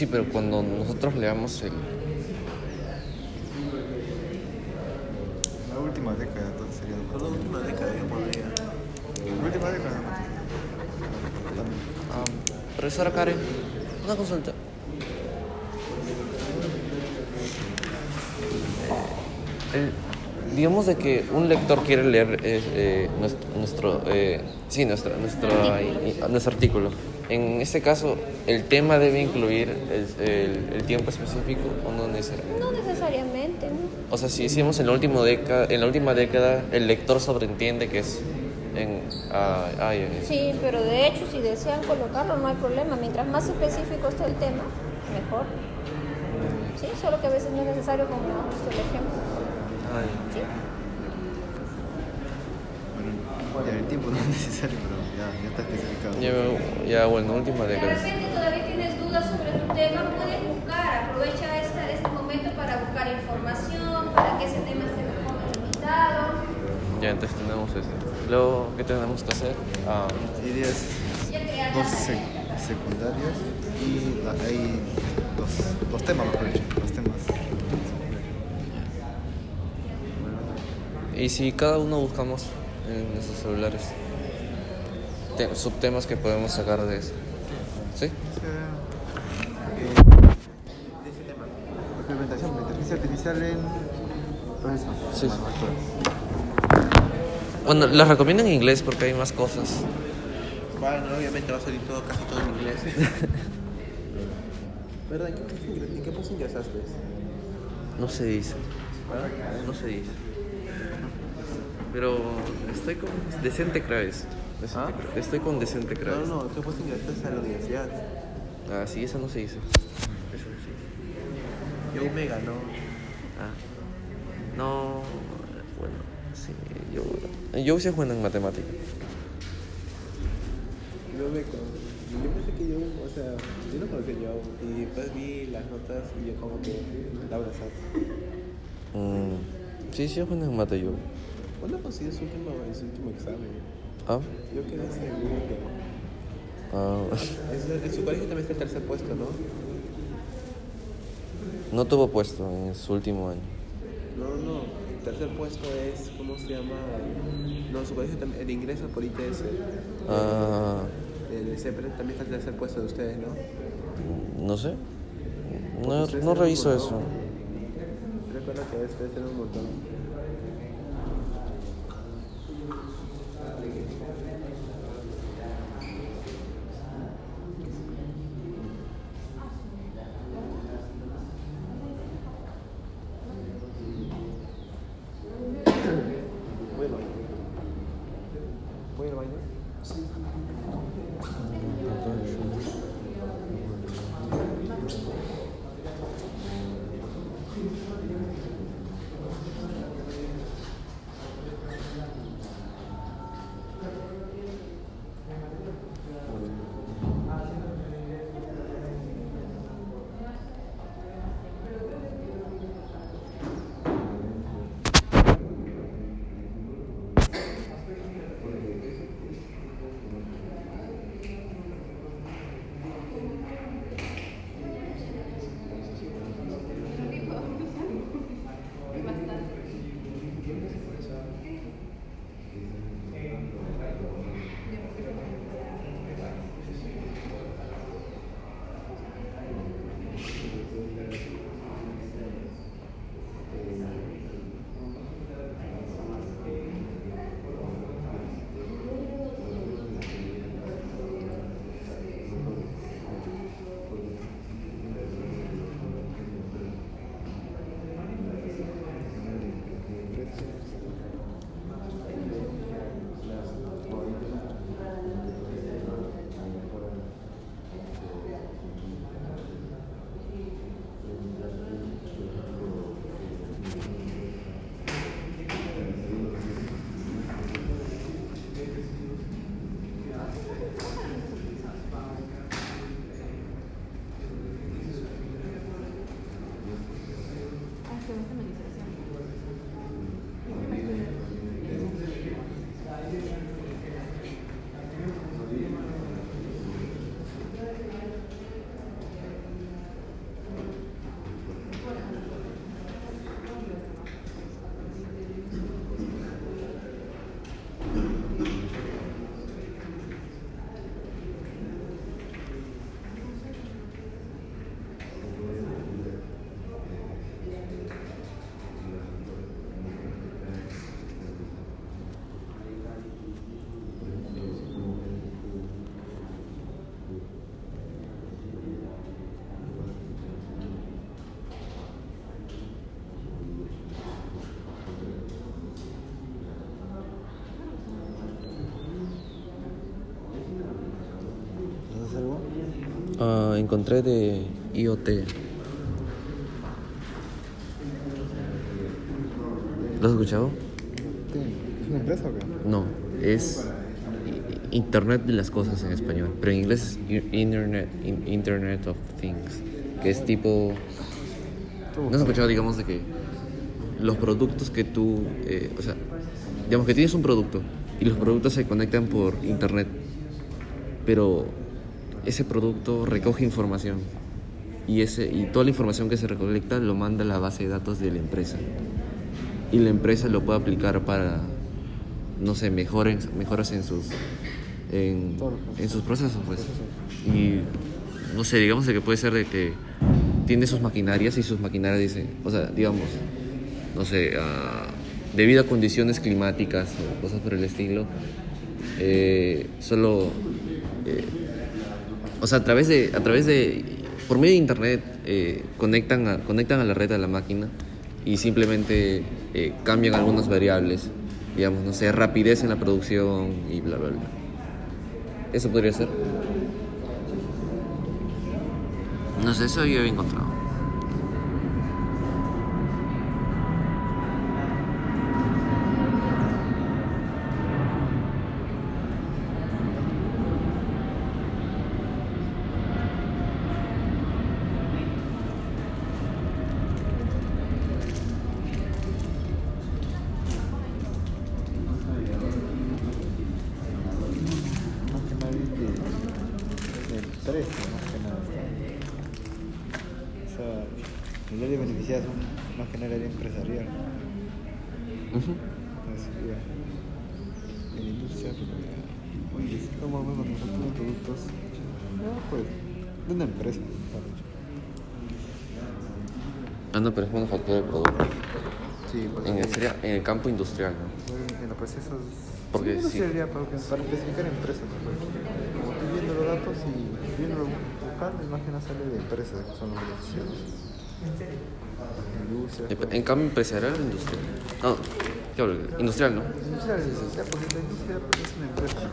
Sí, pero cuando nosotros leamos el... La última década, entonces sería la última década yo pondría. La última década, ah, profesora Karen, una consulta. Eh, el- digamos de que un lector quiere leer eh, eh, nuestro, nuestro, eh, sí, nuestro, nuestro, eh, nuestro artículo. En este caso, ¿el tema debe incluir el, el- el tiempo específico o no necesariamente? No necesariamente, ¿no? O sea, si hicimos en la última década, en la última década, el lector sobreentiende que es en ah, ah, ya, ya. Sí, pero de hecho, si desean colocarlo, no hay problema. Mientras más específico esté el tema, mejor. Sí, solo que a veces no es necesario, como visto el ejemplo. Ah, ya. Sí. Bueno, el tiempo no es necesario, pero ya, ya está especificado. Ya, ya, bueno, última De década. repente todavía tienes dudas sobre tu tema, puedes buscar, aprovecha esta, este momento para buscar información, para que ese tema esté mejor delimitado. Ya, entonces tenemos esto. Luego, ¿qué tenemos que hacer? Ah, Ideas dos sec- secundarias y la- hay dos, dos temas, mejor dicho, dos temas. y si cada uno buscamos en nuestros celulares subtemas que podemos sacar de eso. ¿Sí? Implementación de inteligencia artificial en. Sí. Bueno, las recomiendo en inglés porque hay más cosas. Bueno, obviamente va a salir todo, casi todo en inglés. ¿Verdad? ¿En qué, curso ingres- ¿En qué curso ingresaste? No se dice. No se dice. Pero estoy con decente crees. ¿Ah? Estoy con decente crees. No, no, ¿qué curso ingresaste a la universidad? Ah, sí, eso no se dice. Eso no se dice. Yo Omega, ¿no? Ah. No, bueno, sí, yo, yo soy bueno en matemáticas. Yo me Yo pensé que yo, o sea, yo no conocía yo y después vi las notas y yo como que la abrazaste. Mm, sí, sí, es bueno en mate yo. ¿Cuándo su último, su último examen? Ah, Yo quedé segundo. ah, Es- En su colegio también está el tercer puesto, ¿no? no tuvo puesto en su último año. No, no, el tercer puesto es, ¿cómo se llama? No, su colegio también, el ingreso por ITS. Ah, El CEPRE también está el tercer puesto de ustedes, ¿no? no sé. No, no reviso eso. Recuerdo que ustedes eran un montón. Encontré de IoT. ¿Lo has escuchado? ¿Es una empresa o qué? No, es Internet de las cosas en español, pero en inglés es Internet, in- Internet of Things, que es tipo... ¿No has escuchado, digamos, de que los productos que tú, eh, o sea, digamos que tienes un producto y los productos se conectan por Internet, pero ese producto recoge información y, ese, y toda la información que se recolecta lo manda a la base de datos de la empresa. Y la empresa lo puede aplicar para no sé mejoren, mejoras en sus en, en sus procesos pues. Y no sé digamos que puede ser de que tiene sus maquinarias y sus maquinarias dice o sea digamos no sé ah, debido a condiciones climáticas o cosas por el estilo eh, solo eh, o sea, a través de, a través de, por medio de internet, eh, conectan, a, conectan a la red a la máquina y simplemente eh, cambian algunas variables, digamos, no sé, rapidez en la producción y bla, bla, bla. Eso podría ser. No sé, eso yo había encontrado. Más que nada de, empresa, más que nada. O sea, el área beneficiada son más que nada el área empresarial. Así ya. En la industria, pero ya. Oye, sí, como vemos manufactura de productos, ya pues, de una empresa. Ah, no, pero es manufactura de productos. Sí, pues. En el, sería en el campo industrial, ¿no? En los procesos. Porque sí, no sí. sería para, para especificar empresas. pues. Como estoy viendo los datos y viendo buscando, imagen sale de empresas que son los beneficiados. En cambio empresarial o industrial. No, ¿Qué hablo? Industrial, ¿no? Industrial, sí, sí, porque la industria es una empresa.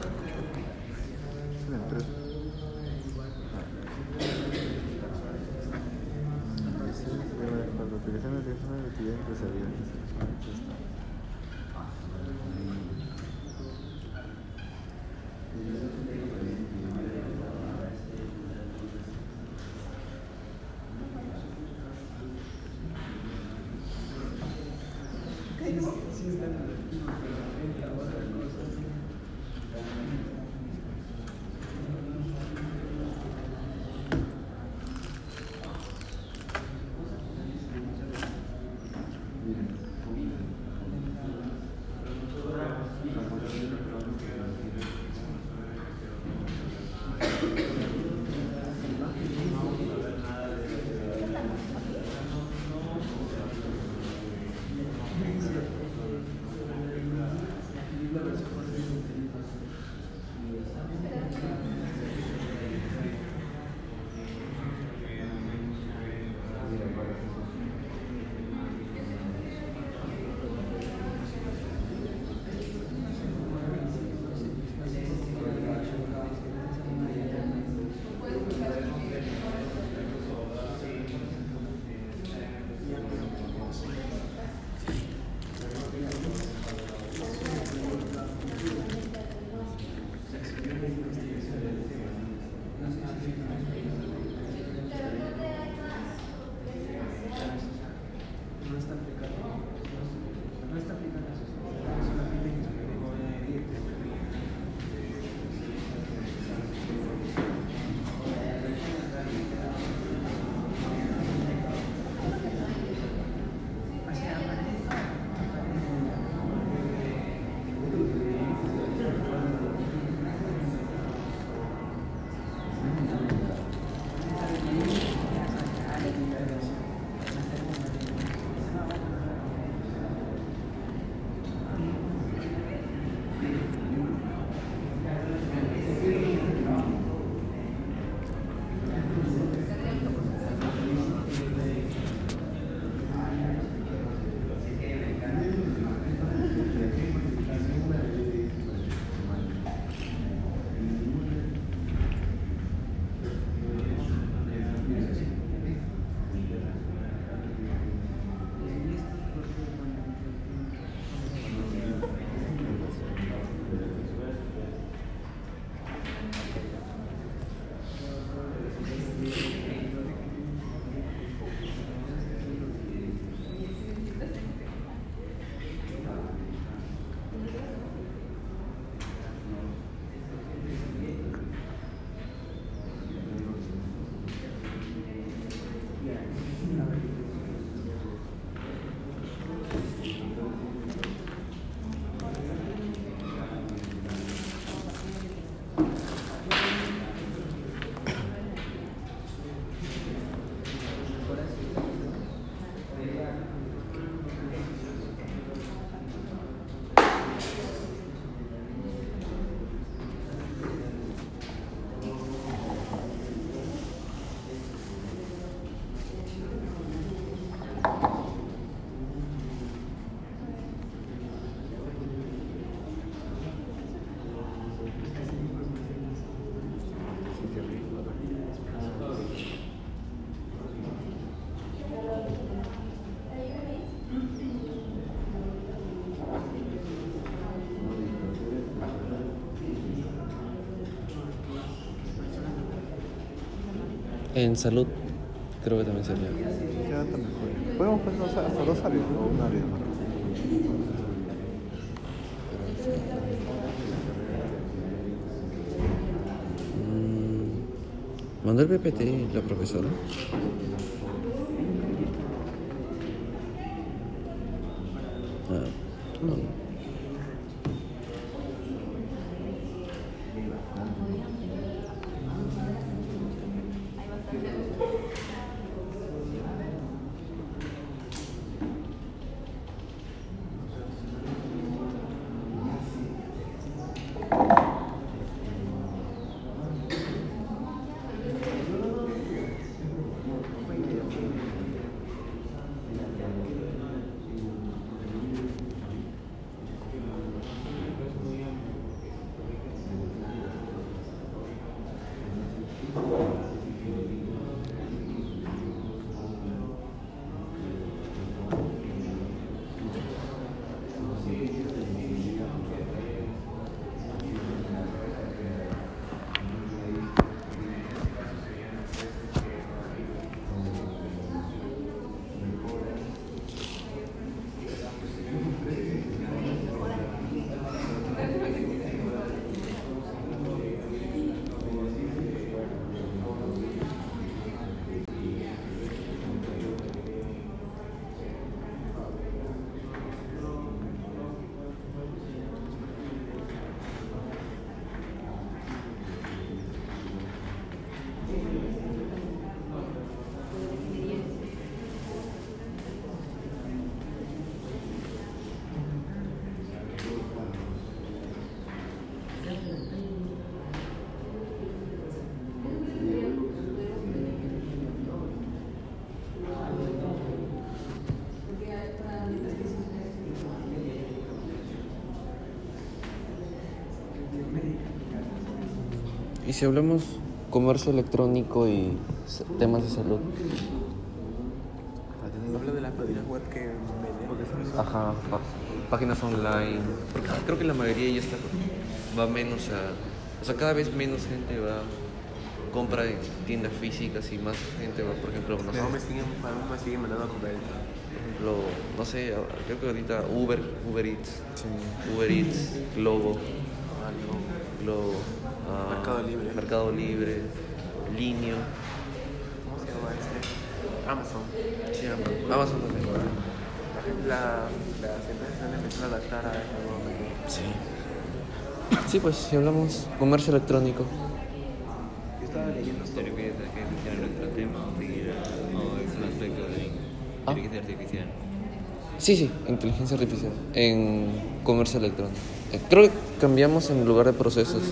En salud, creo que también sería. Ya mejor. Podemos poner hasta hasta dos áreas, ¿no? Un área más. Mm, Mandó el PPT la profesora. Si hablamos comercio electrónico y temas de salud? Hablo de las páginas web que venden. Ajá, pá- páginas online. Porque creo que la mayoría ya está, va menos a. O sea, cada vez menos gente va. compra en tiendas físicas y más gente va, por ejemplo, no sé, me siguen, a mí me siguen mandando a comer. por ejemplo, no sé, creo que ahorita Uber, Uber Eats, Uber Eats, Globo, Algo. Globo, ah, Mercado Libre. Mercado Libre, Linio, ¿Cómo se llama este? Amazon. sí, Amazon también. La, las empresas han empezado a adaptar a este nuevo mercado. Sí. Sí, pues si hablamos comercio electrónico. Yo estaba leyendo ¿Te sobre que sea nuestro tema o es un aspecto de Ah. inteligencia artificial? Sí, sí, inteligencia artificial en comercio electrónico. Creo que cambiamos en lugar de procesos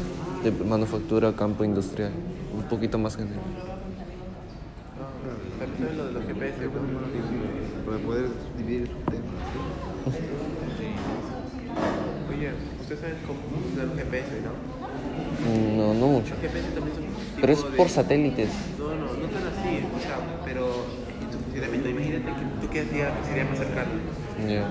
de manufactura campo industrial, un poquito más general. Lo. Para poder dividir su tema. Oye, ustedes saben cómo funcionan los GPS, ¿no? No, no mucho. Los GPS también son Pero es por satélites. No, no, no tan así, o sea, pero en tu funcionamiento, imagínate que tú qué hacía que sería más cercano. Ya.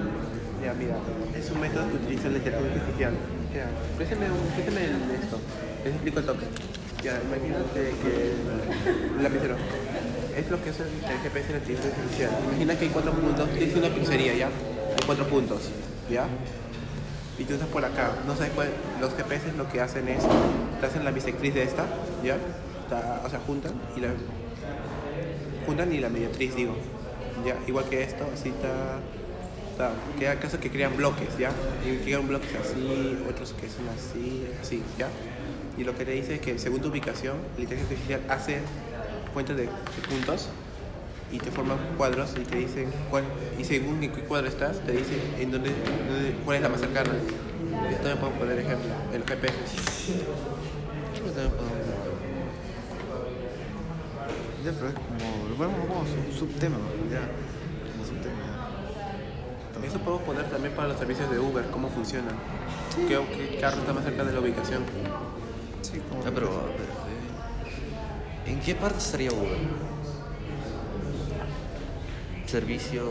Ya, mira, es un método que utiliza la inteligencia artificial. Ya, préstame, préstame esto, les explico el toque. Ya, imagínate que lapicero es lo que hace el GPS en la artificial. Imagina que hay cuatro puntos, tienes una pizzería, ¿ya? Hay cuatro puntos, ¿ya? Y tú estás por acá, no sabes cuál, los GPS lo que hacen es, te hacen la bisectriz de esta, ¿ya? O sea, juntan y la, juntan y la mediatriz, digo. Ya, igual que esto, así está. Está que hay casos que crean bloques, ¿ya? Y crean bloques así, otros que son así, así, ¿ya? Y lo que te dice es que según tu ubicación, la inteligencia artificial hace cuenta de, puntos y te forman cuadros y te dicen cuál, y según en qué cuadro estás, te dice en dónde, cuál es la más cercana. Esto me puedo poner ejemplo, el GPS. Ya, pero es como. Ponemos como un subtema, ya. Eso podemos poner también para los servicios de Uber, cómo funcionan. ¿Qué, qué carro está más cerca de la ubicación? Sí, como. Ah, pero, eh, ¿en qué parte estaría Uber? Servicio.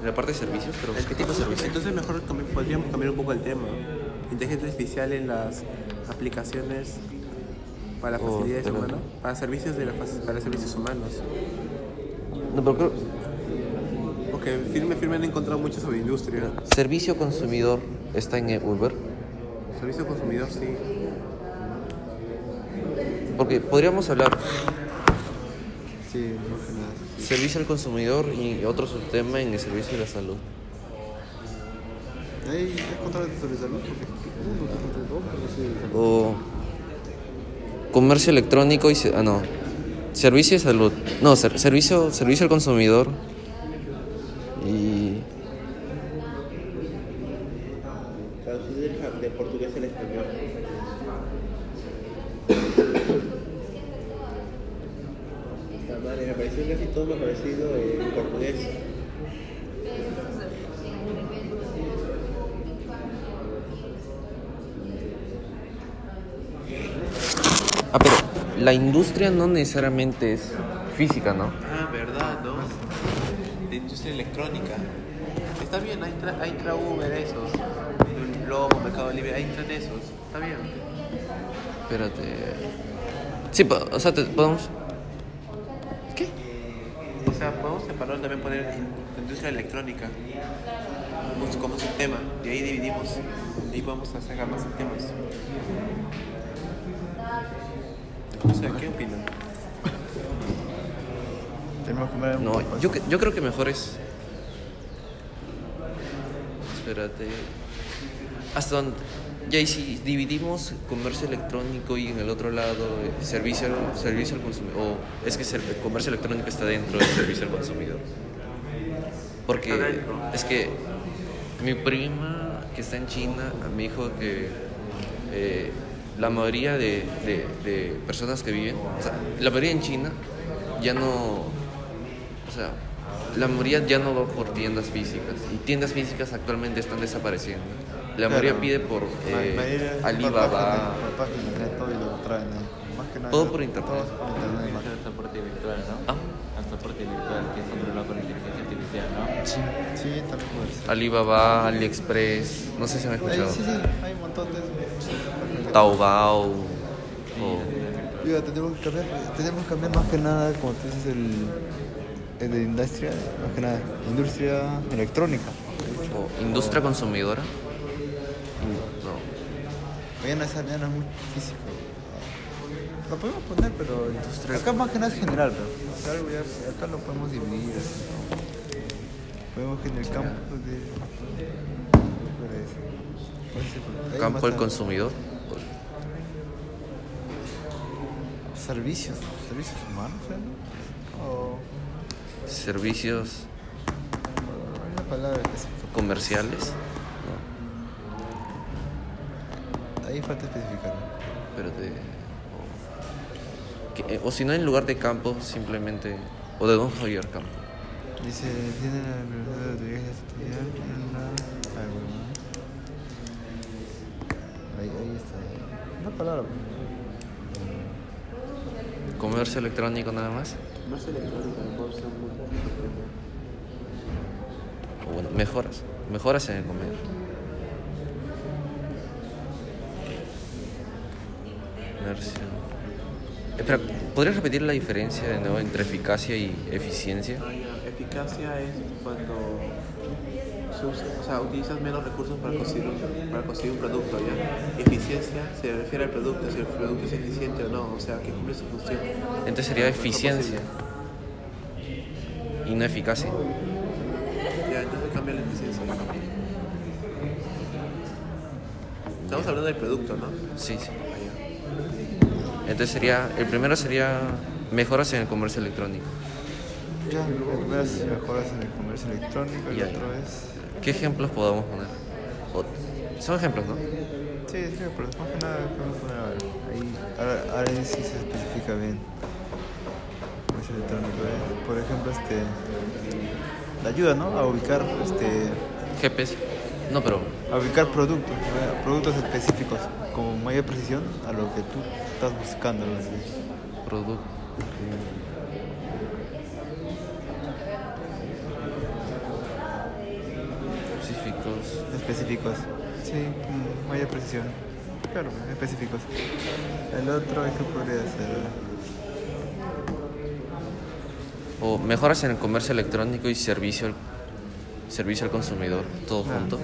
En la parte de servicios, pero ¿qué tipo de servicio? Entonces mejor podríamos cambiar un poco el tema. Inteligencia artificial en las aplicaciones para Oh, facilidades pero- humanas, para servicios de la para servicios humanos. No, pero creo, Porque firme, firme han encontrado mucho sobre industria. servicio consumidor está en Uber. Servicio consumidor, sí. Porque podríamos hablar Sí, más que nada. sí. servicio al consumidor y otro subtema en el servicio de la salud. Ahí es contar sobre salud, porque contra salud. O comercio electrónico y... Ah, no. Servicio de salud. No, ser- servicio, servicio al consumidor. Y... Traducido de portugués al español. Está mal, me pareció casi todo lo parecido en portugués. Ah, pero la industria no necesariamente es física, ¿no? Ah, verdad, ¿no? Industria electrónica. Está bien, hay, tra hay tra Uber esos. Globo, Mercado Libre, hay tra de esos. Está bien. Espérate. Sí, o sea, te- podemos... ¿Qué? O sea, podemos separar también poner in- industria electrónica pues, como subtema. Y ahí dividimos. Y ahí podemos sacar más temas. O sea, ¿qué opinan? No, yo, que- yo creo que mejor es... Espérate. Hasta donde... Ya, y si dividimos comercio electrónico y en el otro lado eh, servicio, al- servicio al consumidor... O es que el comercio electrónico está dentro del servicio al consumidor. Porque es que mi prima que está en China me dijo que eh, la mayoría de, de- de personas que viven, o sea, la mayoría en China ya no, o sea, la mayoría ya no va por tiendas físicas y tiendas físicas actualmente están desapareciendo. La mayoría Claro. pide por eh, por Alibaba. página, por página, internet, todo y lo- traen ahí. Más que nada. Todo por internet. Todo por internet. Es soporte virtual, ¿no? Ah. El soporte virtual que es controlado por inteligencia artificial, ¿no? Sí, sí, también puede ser. Alibaba, AliExpress, no sé si me han escuchado. sí, sí, hay un montón de eso. Taobao. o Digo, tenemos que cambiar, tenemos que cambiar más que nada, como tú dices, el, el de industria, más que nada, industria electrónica. o industria consumidora. No. Ya no es, ya no es muy físico. Lo podemos poner, pero acá más que nada es general, pero acá, lo podemos dividir. ¿no? Podemos que en el campo de... ¿cuál es? ¿Cuál es el- ahí Campo del consumidor. Servicios, servicios humanos, ¿eh? ¿no? Servicios comerciales. No. Ahí falta especificar. Pero de. O, que- o si no, en lugar de campo, simplemente. O de Don Javier Campo. Dice, tiene la habilidad de en la... Ahí, ahí está. Una palabra. Comercio electrónico nada más. Ser muy O bueno, mejoras. Mejoras en el. Comercio. Espera, ¿podrías repetir la diferencia de nuevo entre eficacia y eficiencia? Ah, ya. Eficacia es cuando o sea, utilizas menos recursos para conseguir, un, para conseguir un producto. ¿ya? Eficiencia se refiere al producto, si el producto es eficiente o no, o sea, que cumple su función. Entonces sería eficiencia y no eficacia. Ya, entonces cambia la eficiencia. Estamos hablando del producto, ¿no? Sí, sí. Entonces sería, el primero sería mejoras en el comercio electrónico. Ya, el primero es mejoras en el comercio electrónico, el Ya. otro es... ¿Qué ejemplos podemos poner? O- son ejemplos, ¿no? Sí, sí, pero más que nada podemos poner ahí, ahora, sí se especifica bien. Eh. por ejemplo, este... La ayuda, ¿no? A ubicar, este... GPS. No, pero A ubicar productos, productos específicos, con mayor precisión a lo que tú estás buscando. así. producto. Específicos. Específicos. Sí, con mayor precisión. Claro, específicos. El otro es que podría ser. O mejoras en el comercio electrónico y servicio al, servicio al consumidor, todo Ah. junto.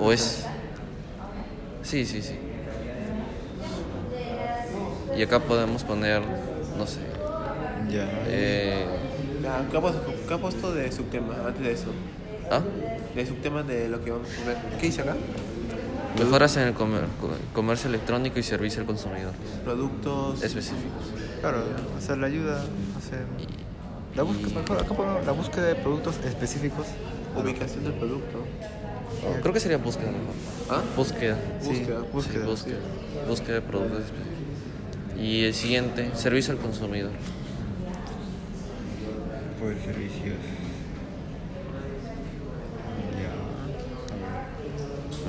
O es. Sí, sí, sí. Y acá podemos poner, no sé. Ya. Eh, ¿qué ha puesto- de subtema antes de eso? ¿ah? De subtema de lo que vamos a poner. ¿Qué dice acá? Mejoras en el comer- co- comercio electrónico y servicio al consumidor. Productos. Específicos. Claro, hacer la ayuda, hacer. La búsqueda, mejor, acá ponemos la búsqueda de productos específicos. Ubicación del producto. Oh, creo que sería búsqueda mejor. ¿Ah? Búsqueda. Sí, Búsqueda. Sí, búsqueda. búsqueda. Búsqueda de productos específicos. Y el siguiente, servicio al consumidor. Por servicios.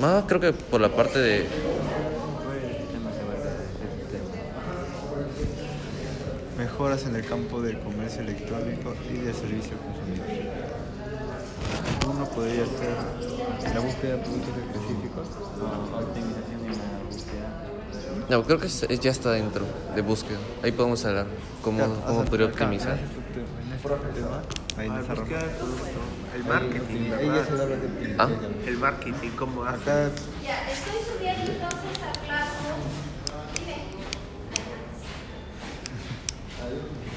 Ya. Más creo que por la parte de ¿Cuál es el sistema que abarca ese sistema? Mejoras en el campo del comercio electrónico y del servicio al consumidor. Uno podría ser la búsqueda de productos específicos. O optimización en la búsqueda. No, creo que ya está dentro de búsqueda. Ahí podemos hablar cómo, Ya, cómo podría acá, optimizar. ese subtema, Ahí Ah. El marketing, Ahí ya se ¿verdad? habla de Ah. El marketing, ¿cómo hace? Acá Ya, estoy subiendo entonces a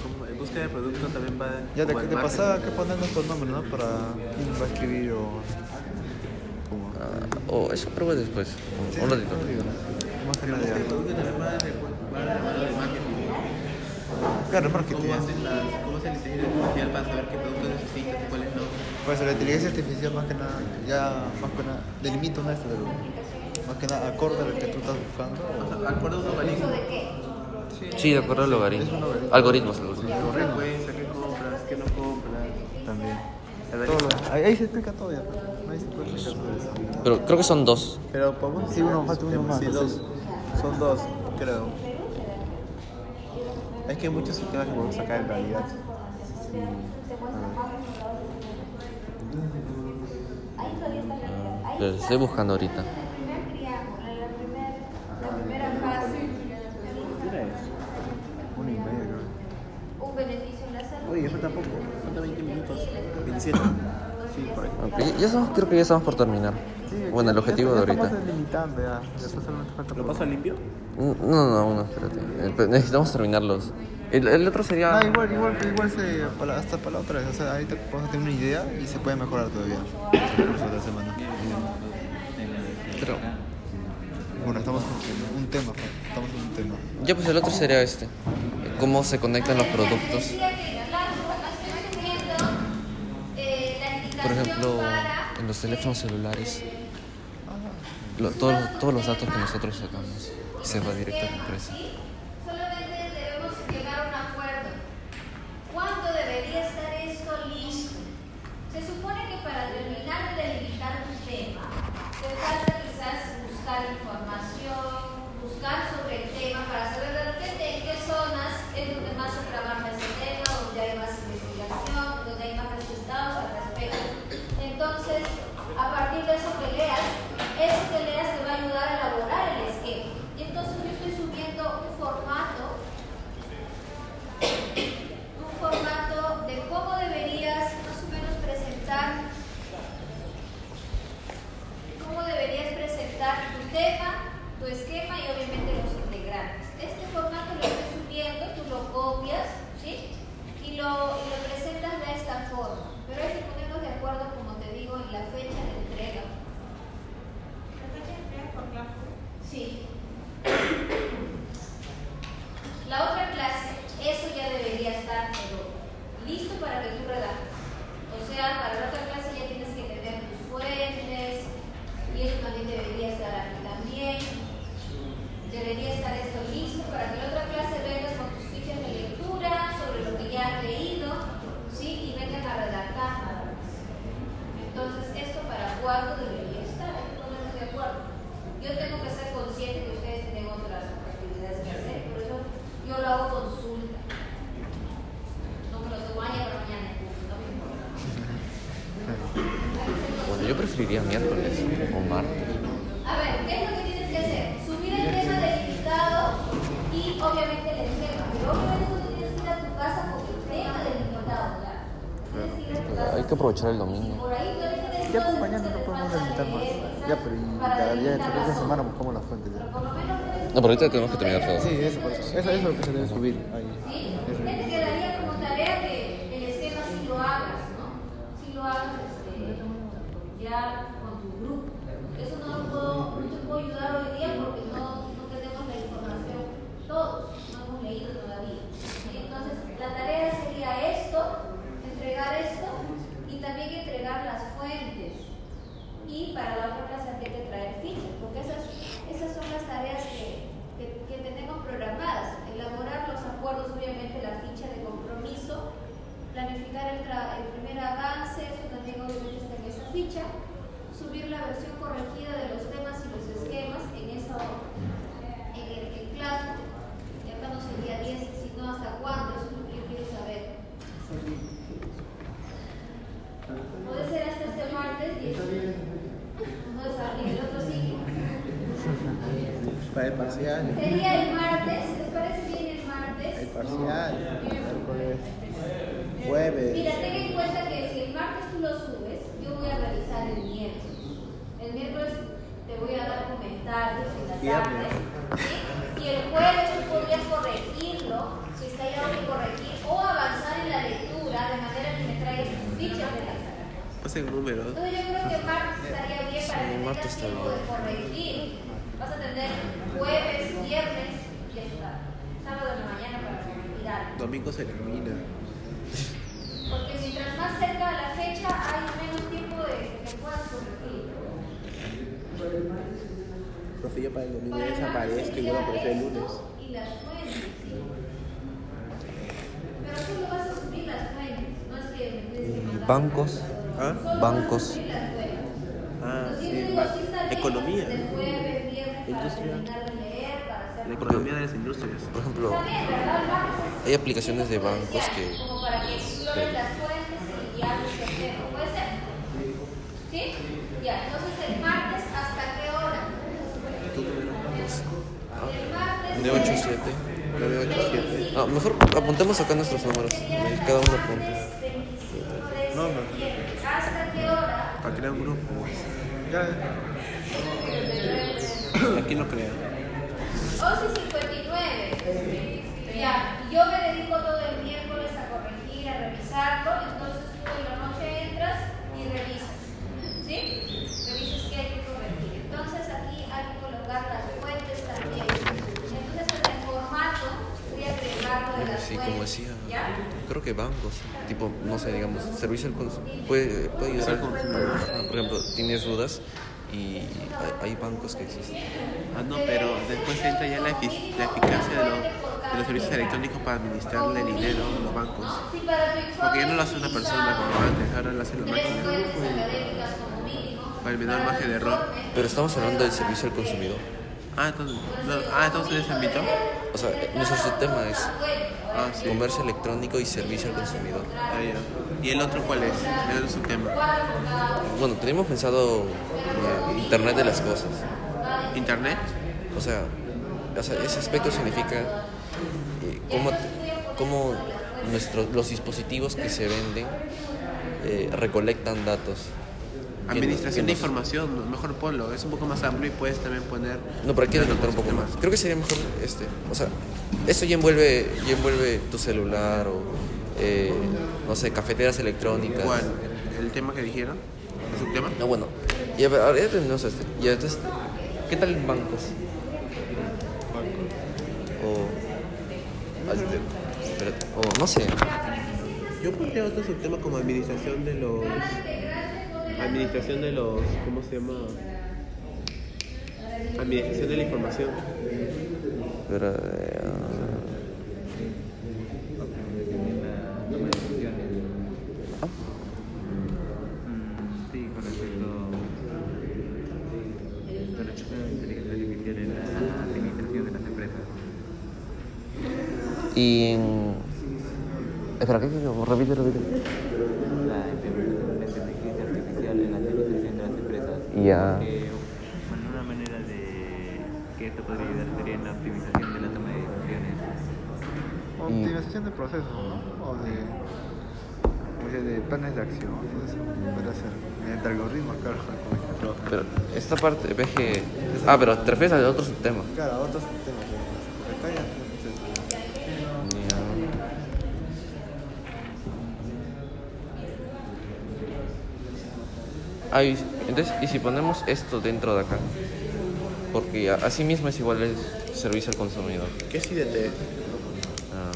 Como el búsqueda de producto también va. Ya de, de pasada hay que poner nuestro nombre, ¿no? Para quién va a escribir o... Ah, oh, eso creo que después. Sí, Un ratito. Más que nada. marketing. Claro, ¿Cómo marketing. hacen las, cómo hace la inteligencia artificial para saber qué productos necesitas y cuáles no? Pues la inteligencia artificial más que nada, ya más que nada, delimita una estrategia. Más que nada, acorde a lo que tú estás buscando. o- Acuerdo a un algoritmo. ¿De qué? Sí, de acuerdo al logaritmo. Algoritmos, algoritmos. ¿Qué frecuencia? ¿Qué compras? ¿Qué no compras? También. Todo ahí, ahí se explica todo ya. pero Ahí se puede explicar todo eso. Pero creo que son dos. Pero podemos Sí, uno, falta uno más. Sí, dos. Son dos, creo. Es que hay muchos sistemas que podemos sacar en realidad. Sí. Lo estoy buscando ahorita. el primer triángulo, la primera, la primera fase. Mira eso. Una y media, creo. Un beneficio en la salud. Oye, falta poco. Falta 20 minutos. 27. Sí, por ahí. Ok, ya estamos, creo que ya estamos por terminar. Sí, Bueno, el ya- objetivo ya de estamos ahorita. limitando ya. Solamente falta ¿Lo paso limpio? No, no, no, espérate. Eh, pero Necesitamos terminarlos. El, el otro sería. Ah, igual, igual, igual se, para, hasta para la otra vez. O sea, ahorita podemos tener una idea y se puede mejorar todavía. El curso de la semana. Pero, Bueno, estamos en un tema, pues, estamos en un tema. ya pues el otro sería este. Cómo se conectan los productos. Decía que, claro, estoy subiendo, eh, la Por ejemplo, en los teléfonos celulares. todos, todos los datos que nosotros sacamos se va directo a la empresa. ¿sí? Solamente debemos llegar a un acuerdo. ¿Cuándo debería estar esto listo? Se supone que para terminar de delimitar un tema, te falta quizás buscar información, buscar sobre el tema para saber de repente en qué zonas es donde más se trabaja ese tema, donde hay más investigación, donde hay más resultados al respecto. Entonces, a partir de eso que leas, eso que leas te va a ayudar a elaborar el esquema. Y entonces yo estoy subiendo un formato un formato de cómo deberías más o menos presentar cómo deberías presentar tu tema, tu esquema y obviamente los integrantes. Este formato lo estoy subiendo, tú lo copias, ¿sí? Y lo, y lo presentas de esta forma. Pero hay que ponernos de acuerdo, como te digo, en la fecha de entrega. ¿La fecha de entrega por clase? Sí. La otra clase, eso ya debería estar pero listo para que tú redactes. O sea, para la otra clase ya tienes que tener tus fuentes y eso también debería estar aquí también. Debería estar esto listo para que la otra clase vengas con tus fichas de lectura sobre lo que ya has leído, ¿sí? Y vengan a redactar nada más. Entonces, esto para cuándo debería estar, hay que ponernos de acuerdo. Yo tengo que ser consciente que ustedes tienen otras actividades que hacer, por eso yo lo hago consulta. No me lo tomo mañana para mañana, no me importa. Bueno, yo preferiría miércoles o martes. A ver, ¿qué es lo que tienes que hacer? Subir el tema delimitado y obviamente el esquema. Pero obviamente tú tienes que ir a tu casa con el tema delimitado, ¿ya? Tienes que ir a tu casa. Hay que aprovechar el domingo. Ya pues mañana no podemos delimitar más. Ya, pero y cada día de esta semana buscamos las fuentes. Pero ya. No, pero ahorita tenemos que terminar todo. Sí, eso, por eso. Eso, eso es lo que se debe subir ahí. ¿Sí? Eso. ¿Qué te quedaría como tarea que el esquema sí lo hagas, ¿no? Sí lo hagas este, ya con tu grupo. Eso no, lo puedo, no te puedo ayudar hoy día porque no, no tenemos la información todos, no hemos leído todavía. ¿sí? Entonces, la tarea sería esto, entregar esto y también entregar las fuentes. Y para la otra clase hay que traer fichas, porque esas, esas son las tareas que, que, que tenemos programadas. Elaborar los acuerdos, obviamente la ficha de compromiso, planificar el, tra- el primer avance, eso también obviamente está en esa ficha, subir la versión corregida de los temas y los esquemas en esa en el, el clase. Y acá no sería 10, sino hasta cuándo, eso es lo que yo quiero saber. Puede ser hasta este martes 10. No es abrir el otro ciclo. Para el parcial. Sería el martes, ¿les parece bien el martes? El parcial. Miércoles. Jueves. Mira, ten en cuenta que si el martes tú lo subes, yo voy a revisar el miércoles. El miércoles te voy a en la tarde. Viernes. ¿sí? Y el jueves tú podrías corregirlo, si está ya que corregir, o avanzar en la lectura de manera que me traigas tus fichas de la sala. Pasen números. Entonces yo creo que martes estaría bien para Sí, que tengas tiempo de corregir. Vas a tener jueves, viernes y ya está. Sábado en la mañana para corregir algo. Domingo se elimina. Porque mientras más cerca a la fecha hay menos tiempo de que puedas corregir. Profe, yo para el domingo Para desaparezco y voy a aparecer el lunes. Y las fuentes, sí. Pero tú no vas a subir las fuentes, no es que me tienes que mandar. Bancos. ¿Ah? Solo bancos. vas a subir las fuentes. Ah, Entonces, sí. Economía. jueves, viernes, para Industria. terminar de leer, para La economía de las industrias. Por ejemplo, hay aplicaciones de bancos que... Como para que exploren las fuentes y ya. ¿Puede ser? ¿Sí? Ya, entonces 987. 987. Ah, mejor apuntemos acá nuestros números. Cada uno apunta. No, no. Para crear un grupo. Ya. Aquí no crea. 11.59. Ya, yo me dedico todo el miércoles a corregir, a revisarlo, entonces tú en la noche entras y revisas. ¿Sí? Como decía. Creo que bancos, tipo, no sé, digamos, servicio al consumidor. Puede, puede ayudar al consumidor. Por ejemplo, tienes dudas y hay, bancos que existen. Ah, no, pero después entra ya la, efic- la eficacia de, lo- de los servicios electrónicos para administrarle dinero a los bancos. Porque ya no lo hace una persona como antes, ahora lo hace la máquina. Para el menor margen de error. Pero estamos hablando del servicio al consumidor. Ah, entonces, no, ah, entonces en ese ámbito. O sea, nuestro subtema es Ah, sí. comercio electrónico y servicio al consumidor. Ah, ya. ¿Y el otro cuál es? El otro subtema. Bueno, teníamos pensado eh, Internet de las cosas. ¿Internet? O sea, o sea, ese aspecto significa eh, cómo, cómo nuestros, los dispositivos que se venden eh, recolectan datos. Administración de información, mejor ponlo, es un poco más amplio y puedes también poner... No, pero que adelantar un poco más. Creo que sería mejor este. O sea, esto ya envuelve, ya envuelve tu celular o, eh, no sé, cafeteras electrónicas. ¿Cuál? ¿El tema que dijeron? ¿El subtema? No, bueno. Y a ver, ahora ya tenemos este. Y entonces, ¿qué tal bancos? O. este, espérate, o no sé. Yo pondría otro subtema como administración de los... Administración de los... ¿Cómo se llama? Administración de la información. Pero, eh, La toma de decisiones. Ya. Que, bueno, una manera de que esto podría ayudar sería en la optimización de la toma de decisiones. optimización de procesos, ¿no? O de, o sea, de planes de acción, todo eso puede. Mediante algoritmos, claro. Pero esta parte, ves que. Ah, pero te refieres. Claro, otros acá ya tenemos eso. Ay, entonces, ¿y si ponemos esto dentro de acá? Porque así mismo es igual el servicio al consumidor. ¿Qué es IDT? Ah.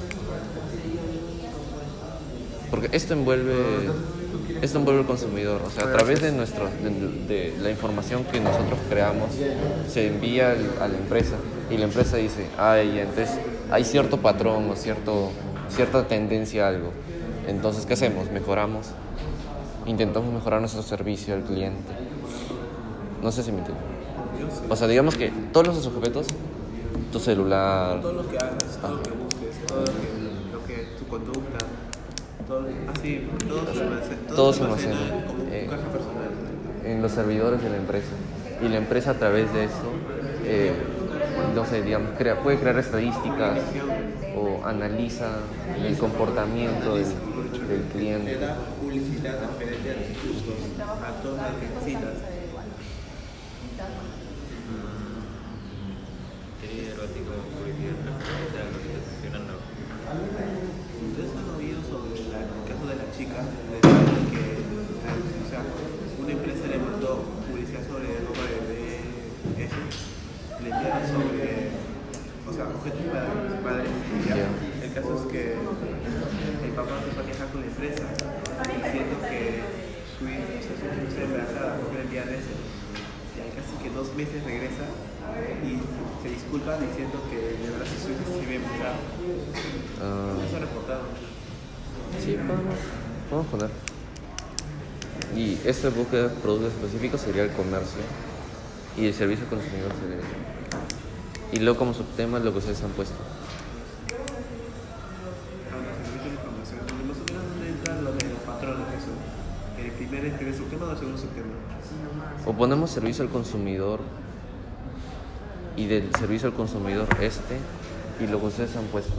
Porque esto envuelve esto envuelve al consumidor, o sea, a través de nuestro de, de la información que nosotros creamos se envía al- a la empresa y la empresa dice, "Ay, entonces hay cierto patrón o cierto cierta tendencia a algo." Entonces, ¿qué hacemos? Mejoramos. Intentamos mejorar nuestro servicio al cliente. No sé si me entienden. O sea, digamos que todos los objetos, tu celular, Todo lo que hagas, todo lo que busques, todo lo que, lo que tu conducta, todo, así, todo se almacena, Todo se se almacena como eh. tu caja personal. en los servidores de la empresa. Y la empresa a través de eso, eh, no sé, digamos, crea- puede crear estadísticas o analiza el comportamiento del, del Te cliente. Da publicidad referente a gustos, a necesitas. Sería publicidad, lo que está funcionando. ¿Ustedes han oído sobre el caso de la chica de que o sea, una empresa le mandó publicidad sobre ropa de bebé, eso, le enviaron sobre, o sea, objetos para los padres. El caso es que el papá se fue a quejar con la empresa su hija está embarazada porque le envían eso. Y al casi que dos meses regresa y se disculpa diciendo que de verdad su hija se ve. Ah, Eso reportado. sí, podemos, podemos poner. Y este búsqueda de productos específicos sería el comercio y el servicio al consumidor sería Y luego como subtema lo que ustedes han puesto. O ponemos servicio al consumidor y del servicio al consumidor este y lo que ustedes han puesto.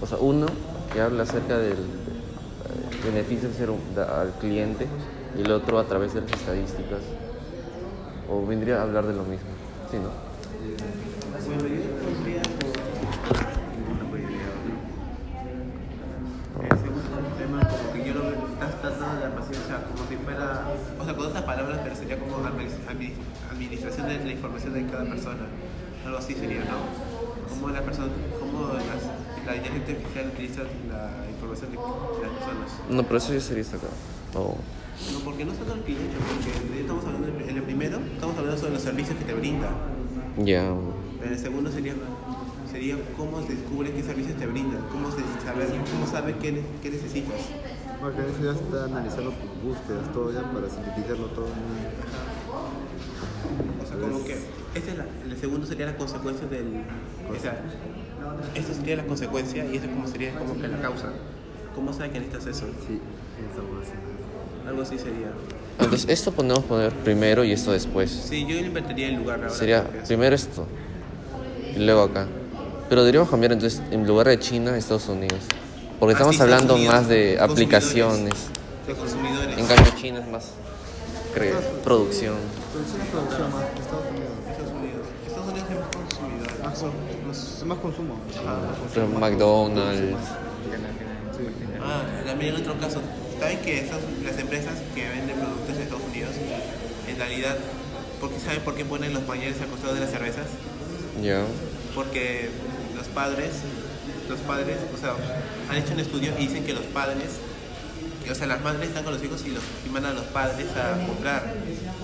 O sea, uno que habla acerca del eh, beneficio al cliente y el otro a través de las estadísticas. O vendría a hablar de lo mismo. Sí, ¿no? De información de cada persona. Algo así sería, ¿no? Cómo la persona, cómo las, la inteligencia artificial utiliza la información de las personas. No, pero eso ya sería esta acá. O- No, porque no solo el cliente, porque estamos hablando, de- en el primero, estamos hablando sobre los servicios que te brinda. ya. En el segundo sería, sería cómo se descubre qué servicios te brindan, cómo, se sabe, cómo sabe qué, qué necesitas. Porque eso ya está analizando por búsquedas, todo ya para sintetizarlo todo. Como que este es la- el segundo sería la consecuencia del... O sea, esto sería la consecuencia y eso como sería como que la causa. ¿Cómo sabe que necesitas eso? Sí, eso. Algo así sería. Entonces, esto podemos poner primero y esto después. Sí, yo invertiría el lugar ahora. Sería primero esto y luego acá. Pero deberíamos cambiar entonces en lugar de China, Estados Unidos. Porque Ah, estamos sí, hablando Unidos, más de consumidores. aplicaciones. De consumidores. En cambio, China es más cre- producción. Sí, la producción más que Estados Unidos. Estados Unidos. Estados Unidos es más consumidor. Más, es más consumo. McDonald's. Ah, también en otro caso, ¿saben que esas- las empresas que venden productos en Estados Unidos, en realidad, ¿por qué saben por qué ponen los pañales al costado de las cervezas? Ya. Porque los padres, los padres, o sea, han hecho un estudio y dicen que los padres, o sea, las madres están con los hijos y, los, y mandan a los padres a comprar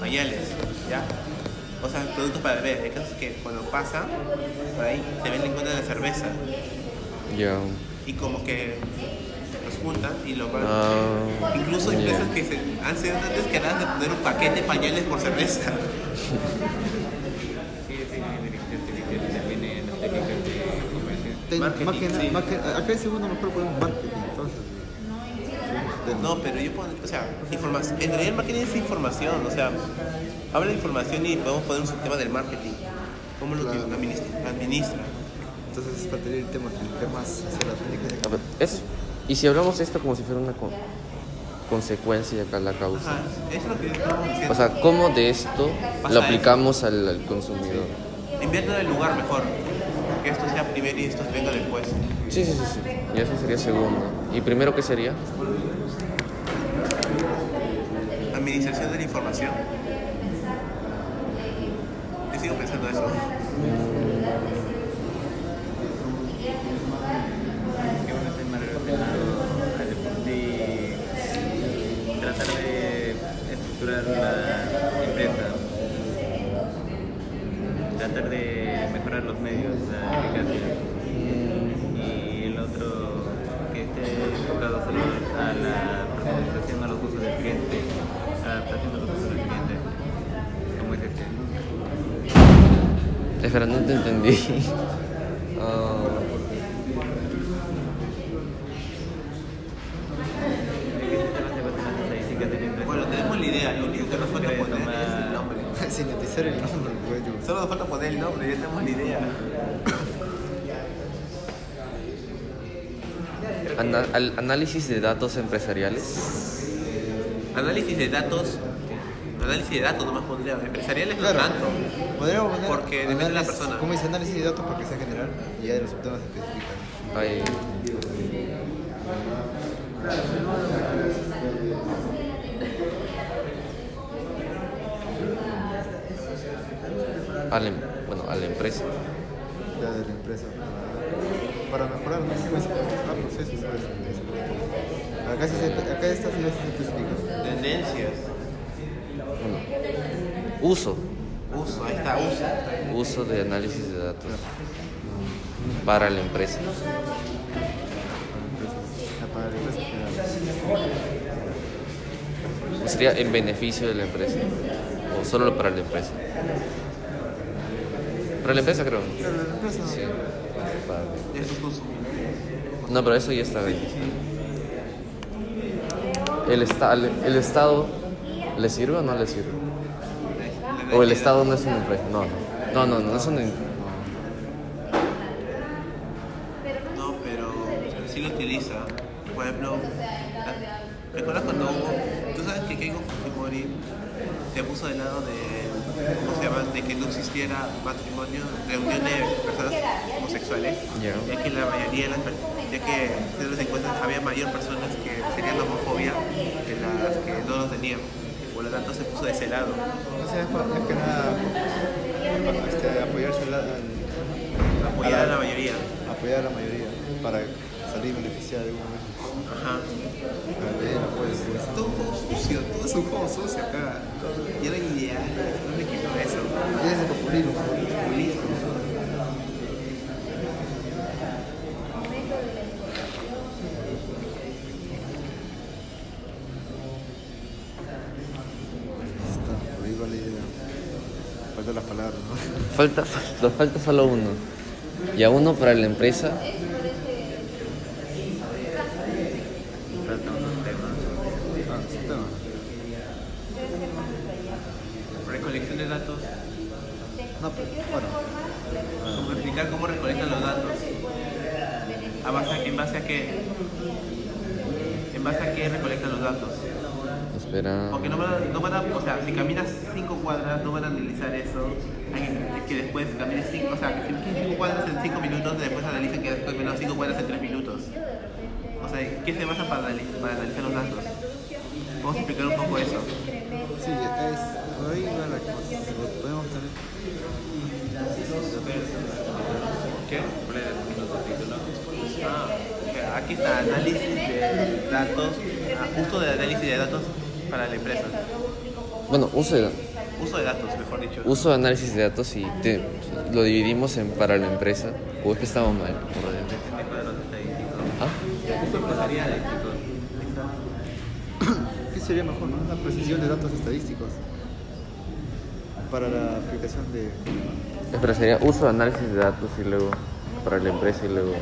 pañales, ¿ya? O sea, productos para beber. El caso es que cuando pasa, por ahí, se ven en cuenta de la cerveza Ya. y como que los juntan y lo van... Ah, Incluso ya. empresas que se han sido tan descaradas de poner un paquete de pañales por cerveza. Marketing, más que nada- sí. más que- acá en segundo mejor ponemos marketing, entonces. Ten- No, pero yo puedo, o sea, información. En realidad el marketing es información, o sea, habla de información y podemos poner un subtema del marketing. ¿Cómo lo Claro. administra? administra? Entonces faltaría el tema, el tema más hacia la técnica A ver, es- y si hablamos esto como si fuera una co- consecuencia y acá la causa. Ajá, es lo que diciendo. O sea, ¿cómo de esto Pasa lo aplicamos al, al consumidor? Invierte en el lugar mejor. Que esto sea primero y esto venga después. Sí, sí, sí, sí. Y eso sería segundo. ¿Y primero qué sería? Administración de la información. Yo sigo pensando eso. Poner tomar- es el nombre. Sintetizar el nombre, güey. Solo nos falta poner el nombre, ya tenemos la idea. ana- al- análisis de datos empresariales. Análisis de datos. Análisis de datos nomás pondría. Empresariales Claro. no tanto. Podríamos poner Porque depende de la persona. ¿Cómo dice análisis de datos para que sea general? Y ya de los subtemas se especifican. Hay- a la, em- bueno, a la empresa. Ya de la empresa. Para, para. ¿Cómo dice? Mejorar procesos. ¿sabes? Acá, sí se, acá estas sí se especifican. Tendencias. Bueno, uso. Uso, ahí está, uso. Uso de análisis de datos para la empresa. Ah, Para la empresa general. ¿O sería en beneficio de la empresa? ¿O solo para la empresa? Para la empresa creo. Claro, la empresa. Sí. Para- Ya es consumido. No, pero eso ya está ahí. El, esta- el Estado le sirve o no le sirve? O el Estado no es una empresa. No, no, no, no, no es una. no. No, pero sí lo utiliza. Por ejemplo, ¿recuerdas cuando hubo... Tú sabes que Keiko Fujimori se puso del lado de... ¿Cómo se llama? De que no existiera matrimonio, reunión de personas homosexuales. Ya. Que la mayoría de las per- ya que te das cuenta había mayor personas que tenían homofobia que las que no lo tenían. Por lo tanto se puso de ese lado. No sé, es más que nada este, apoyarse al, al- Apoyar a la mayoría. apoyar a la mayoría para salir beneficiada de uno mismo. Ajá. A ver, pues. Todo un juego sucio, todo es un juego sucio acá. Todo, y era ideal, no me quito eso. Es el populismo. Populismo. ¿No? Falta, nos falta solo uno. Y a uno para la empresa. Trata unos temas. Ah, sí, está. Recolección de datos. No, pero, bueno. Como explicar cómo recolectan los datos. A base a- ¿En base a qué? ¿En base a qué recolectan los datos? Espera. Porque no van, a, no van a, o sea, si caminas 5 cuadras, no van a analizar eso. Hay que, que después camines 5, o sea, que si 5 cuadras en 5 minutos, después analicen que después menos 5 cuadras en 3 minutos. O sea, ¿qué se basa para, anali- para analizar los datos? Vamos a explicar un poco eso. Sí, es. Por ahí va la cosa. Podemos tener. ¿Qué? ¿Cuál era el minuto título? Ah, ok, aquí está análisis de datos, ah, uso de análisis de datos para la empresa. Bueno, uso de, Uso de datos, mejor dicho. Uso de análisis de datos y te- lo dividimos en para la empresa. O es que estamos mal. estadísticos. ¿Ah? ¿Qué sería mejor, no? Una precisión de datos estadísticos para la aplicación de. Espera, sería uso de análisis de datos y luego para la empresa y luego.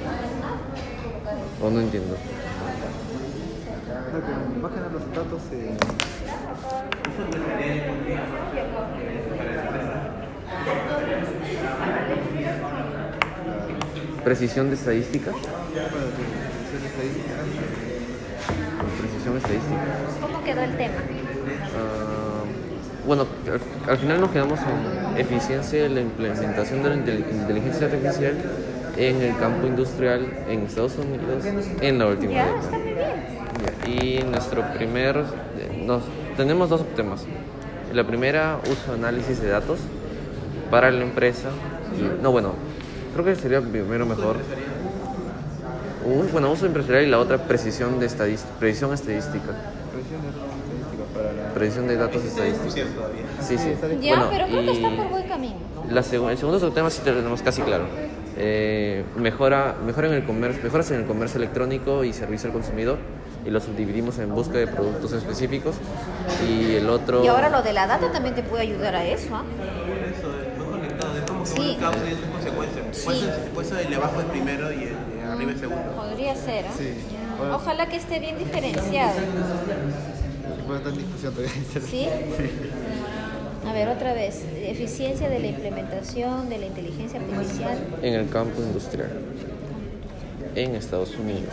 O no entiendo. No, que más que nada los datos. Eh, Precisión de estadística. precisión estadística. ¿Cómo quedó el tema? Ah, bueno, al, al final nos quedamos en eficiencia de la implementación de la intel- inteligencia artificial en el campo industrial en Estados Unidos en la última Ya, década. está muy bien. Ya, Y nuestro primer, nos, tenemos dos temas. La primera, uso de análisis de datos para la empresa. Y- no, bueno, creo que sería primero mejor. U- bueno, uso empresarial y la otra, precisión, de estadis- precisión estadística. Precisión de datos estadística para la. Precisión de datos estadísticos. Sí, sí. Ya, Bueno, pero creo que está y- por buen camino. La seg- el segundo subtema sí tenemos casi claro. Eh, mejora, mejora en el comercio, mejoras en el comercio electrónico y servicio al consumidor y lo subdividimos en busca de productos específicos y el otro Y ahora lo de la data también te puede ayudar a eso, ¿ah? Que Sí. Sí. Eso, por eso el de abajo es primero y el de arriba es segundo. Podría ser, ¿ah? Sí. Ojalá que esté bien diferenciado. Se puede estar en discusión todavía. ¿Sí? A ver, otra vez. Eficiencia de la implementación de la inteligencia artificial. en el campo industrial en Estados Unidos.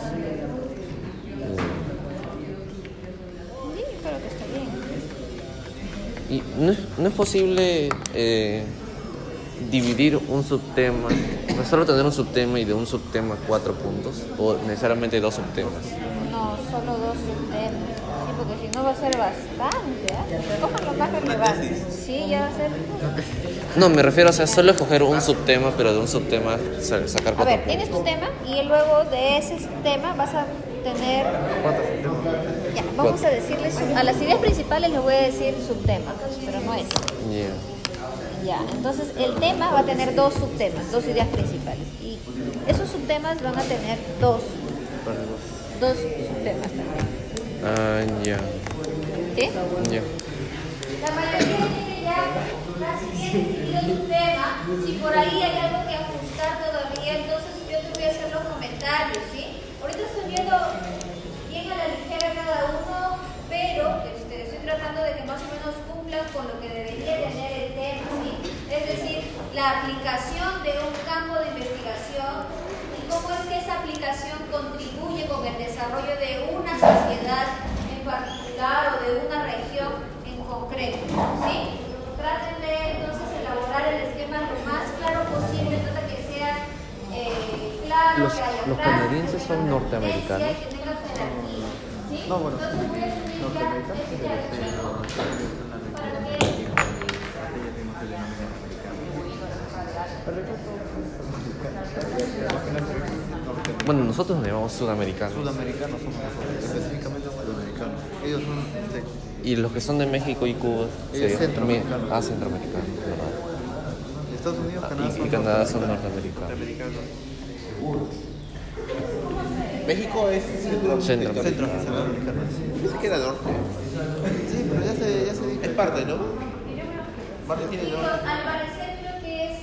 Sí, creo que está bien. Y no es, no es posible eh, dividir un subtema, o sea, solo tener un subtema y de un subtema cuatro puntos, o necesariamente dos subtemas. No, solo dos subtemas. Sí, porque si no va a ser bastante, ¿ah? Cojan lo más relevante. Sí, ya va a ser. No, me refiero a sea, solo escoger un subtema, pero de un subtema sa- sacar A cuatro ver, puntos. tienes tu tema y luego de ese tema vas a tener. ¿Cuántos sistemas? Ya, vamos a decirles. A las ideas principales les voy a decir subtemas, pero no es. Yeah. Ya, entonces el tema va a tener dos subtemas, dos ideas principales. Y esos subtemas van a tener dos, dos subtemas también. Ah, ya. ¿Sí? Ya. La mayoría tiene ya casi bien definido su tema Si por ahí hay algo que ajustar todavía, entonces yo te voy a hacer los comentarios, ¿sí? Ahorita estoy viendo bien a la ligera cada uno, pero este, tratando de que más o menos cumplan con lo que debería tener el tema, ¿sí? Es decir, la aplicación de un campo de investigación y cómo es que esa aplicación contribuye con el desarrollo de una sociedad en particular o de una región en concreto, ¿sí? Traten de entonces elaborar el esquema lo más claro posible, trata que sea eh, claro, Los- que haya los canadienses son norteamericanos. que tenga ¿sí? No, bueno, Entonces voy a subir ya norteamericanos ese archivo para que Bueno, nosotros nos llamamos sudamericanos. Sudamericanos somos nosotros, específicamente sudamericanos. Ellos son este, Y los que son de México y Cuba. Ellos sí, centroamericanos. Ah, centroamericanos, ¿verdad? Estados Unidos, Canadá Y, son y Canadá son norteamericanos. norteamericanos. México es centro. Centro. Centro, centroamericanos. Pensé que era norte. Sí, pero ya se, ya se dijo. Es parte, ¿no? Parte tiene norte. al parecer creo que es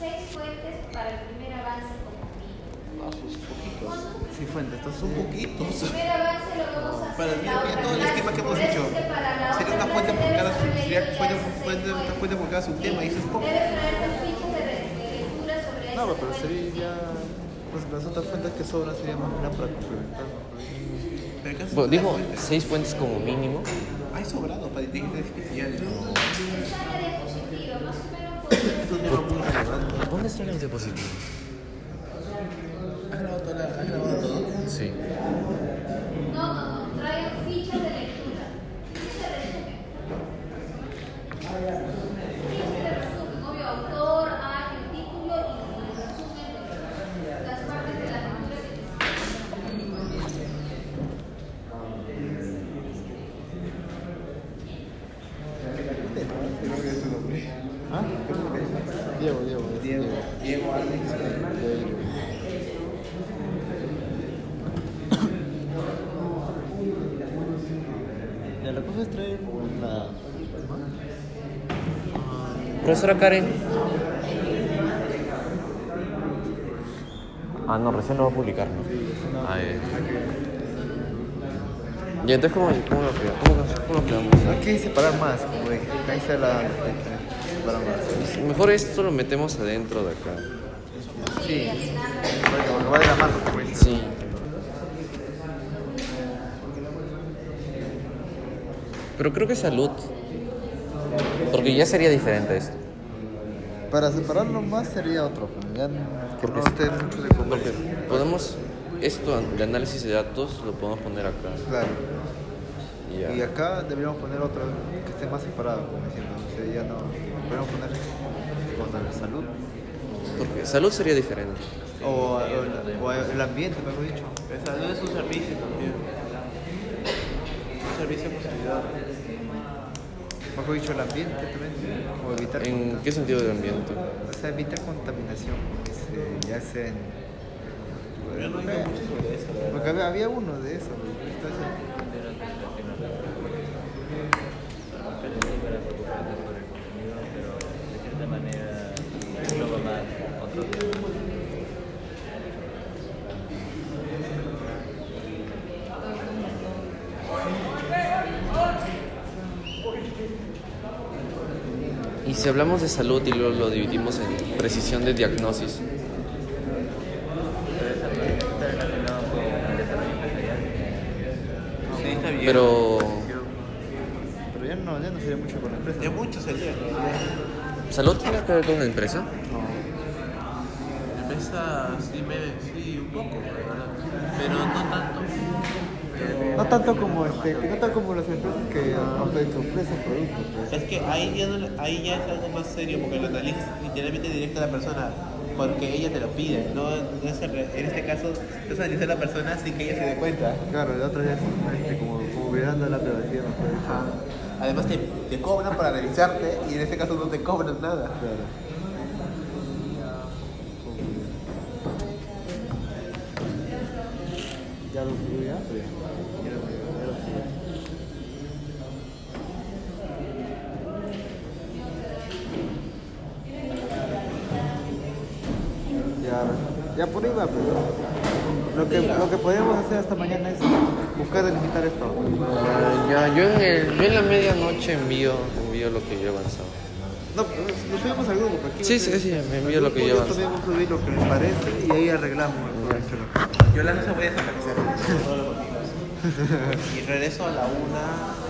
seis fuentes para el primer avance como mínimo. Ah, sus poquitos. Sí, fuente, estos Son poquitos. El primer avance lo vamos a hacer. Para mí, todo el esquema que hemos hecho. eso Sería una fuente por cada leído fuente, fuentes. por cada subtema y eso es poco. Debes traer tus fichas de, lectura sobre No, esas pero fuentes. sería ya. Pues las otras fuentes que sobran serían más nada para complementar. Bueno, fuentes. seis fuentes como mínimo. Hay sobrado para inteligencia artificial. Está en la diapositiva, más o menos por Es un tema muy relevante. ¿Dónde están los la- has grabado todo? Sí. No, no, no, traigan fichas de lectura. Fichas de resumen. Fichas de resumen, obvio, autor, año, título y el resumen de las partes de la lectura que ¿Ah? Diego, Diego. es Diego, Diego Alex. Diego. Ya, la cosa es traer la. Profesora Karen. Ah, no, recién lo va a publicar, ¿no? Ah, eh. Y entonces, ¿cómo, cómo lo creamos? ¿Cómo, cómo lo creamos? Hay que separar más, como dije. Ahí está la. Separar más. Mejor esto lo metemos adentro de acá. Sí. Bueno, va de la mano, como dije. Sí. Pero creo que salud. Porque ya sería diferente esto. Para separarlo más sería otro, pero ya que Porque no esté mucho de podemos, esto de análisis de datos lo podemos poner acá. Claro. Y ya. Y acá deberíamos poner otro que esté más separado, como diciendo. O sea, ya no. Podemos poner contra la salud. Porque salud sería diferente. O, o el- o el ambiente, mejor dicho. El salud es un servicio también. Un servicio por ciudad. Mejor dicho, el ambiente también. O evitar, ¿En qué sentido del ambiente? o sea, evitar contaminación, porque se ya verdad. Porque había, había uno de esos. Entonces, pero de cierta manera engloba más otros temas. Y si hablamos de salud y luego lo dividimos en precisión de diagnosis, Pero eso también está relacionado con el desarrollo empresarial. Sí, está bien. pero pero ya no, ya no sería mucho con la empresa. Ya mucho salía. ¿salud tiene que ver con la empresa? Empieza, sí, me, sí, un poco, la verdad. Pero no tanto. No tanto como este, no tanto como las empresas que ofrecen, productos. pues. Es que ahí ya, no, ahí ya es algo más serio porque lo analizas literalmente directo a la persona porque ella te lo pide. No, no es re- en este caso, tú analizas a la persona sin que ella se dé cuenta. Claro, el otro ya es este, como, como violando la privacidad. Además te, te cobran para revisarte y en este caso no te cobran nada. Claro. Hasta mañana es buscar delimitar esto. Ah, ya, yo en, el, yo en la medianoche envío, envío lo que yo he avanzado. No, pero lo subimos al grupo. Aquí Sí, sí, sí, me envío lo que yo Yo avanzo. también subir lo que me parece y ahí arreglamos. Yo la noche voy a desaparecer. y regreso a la una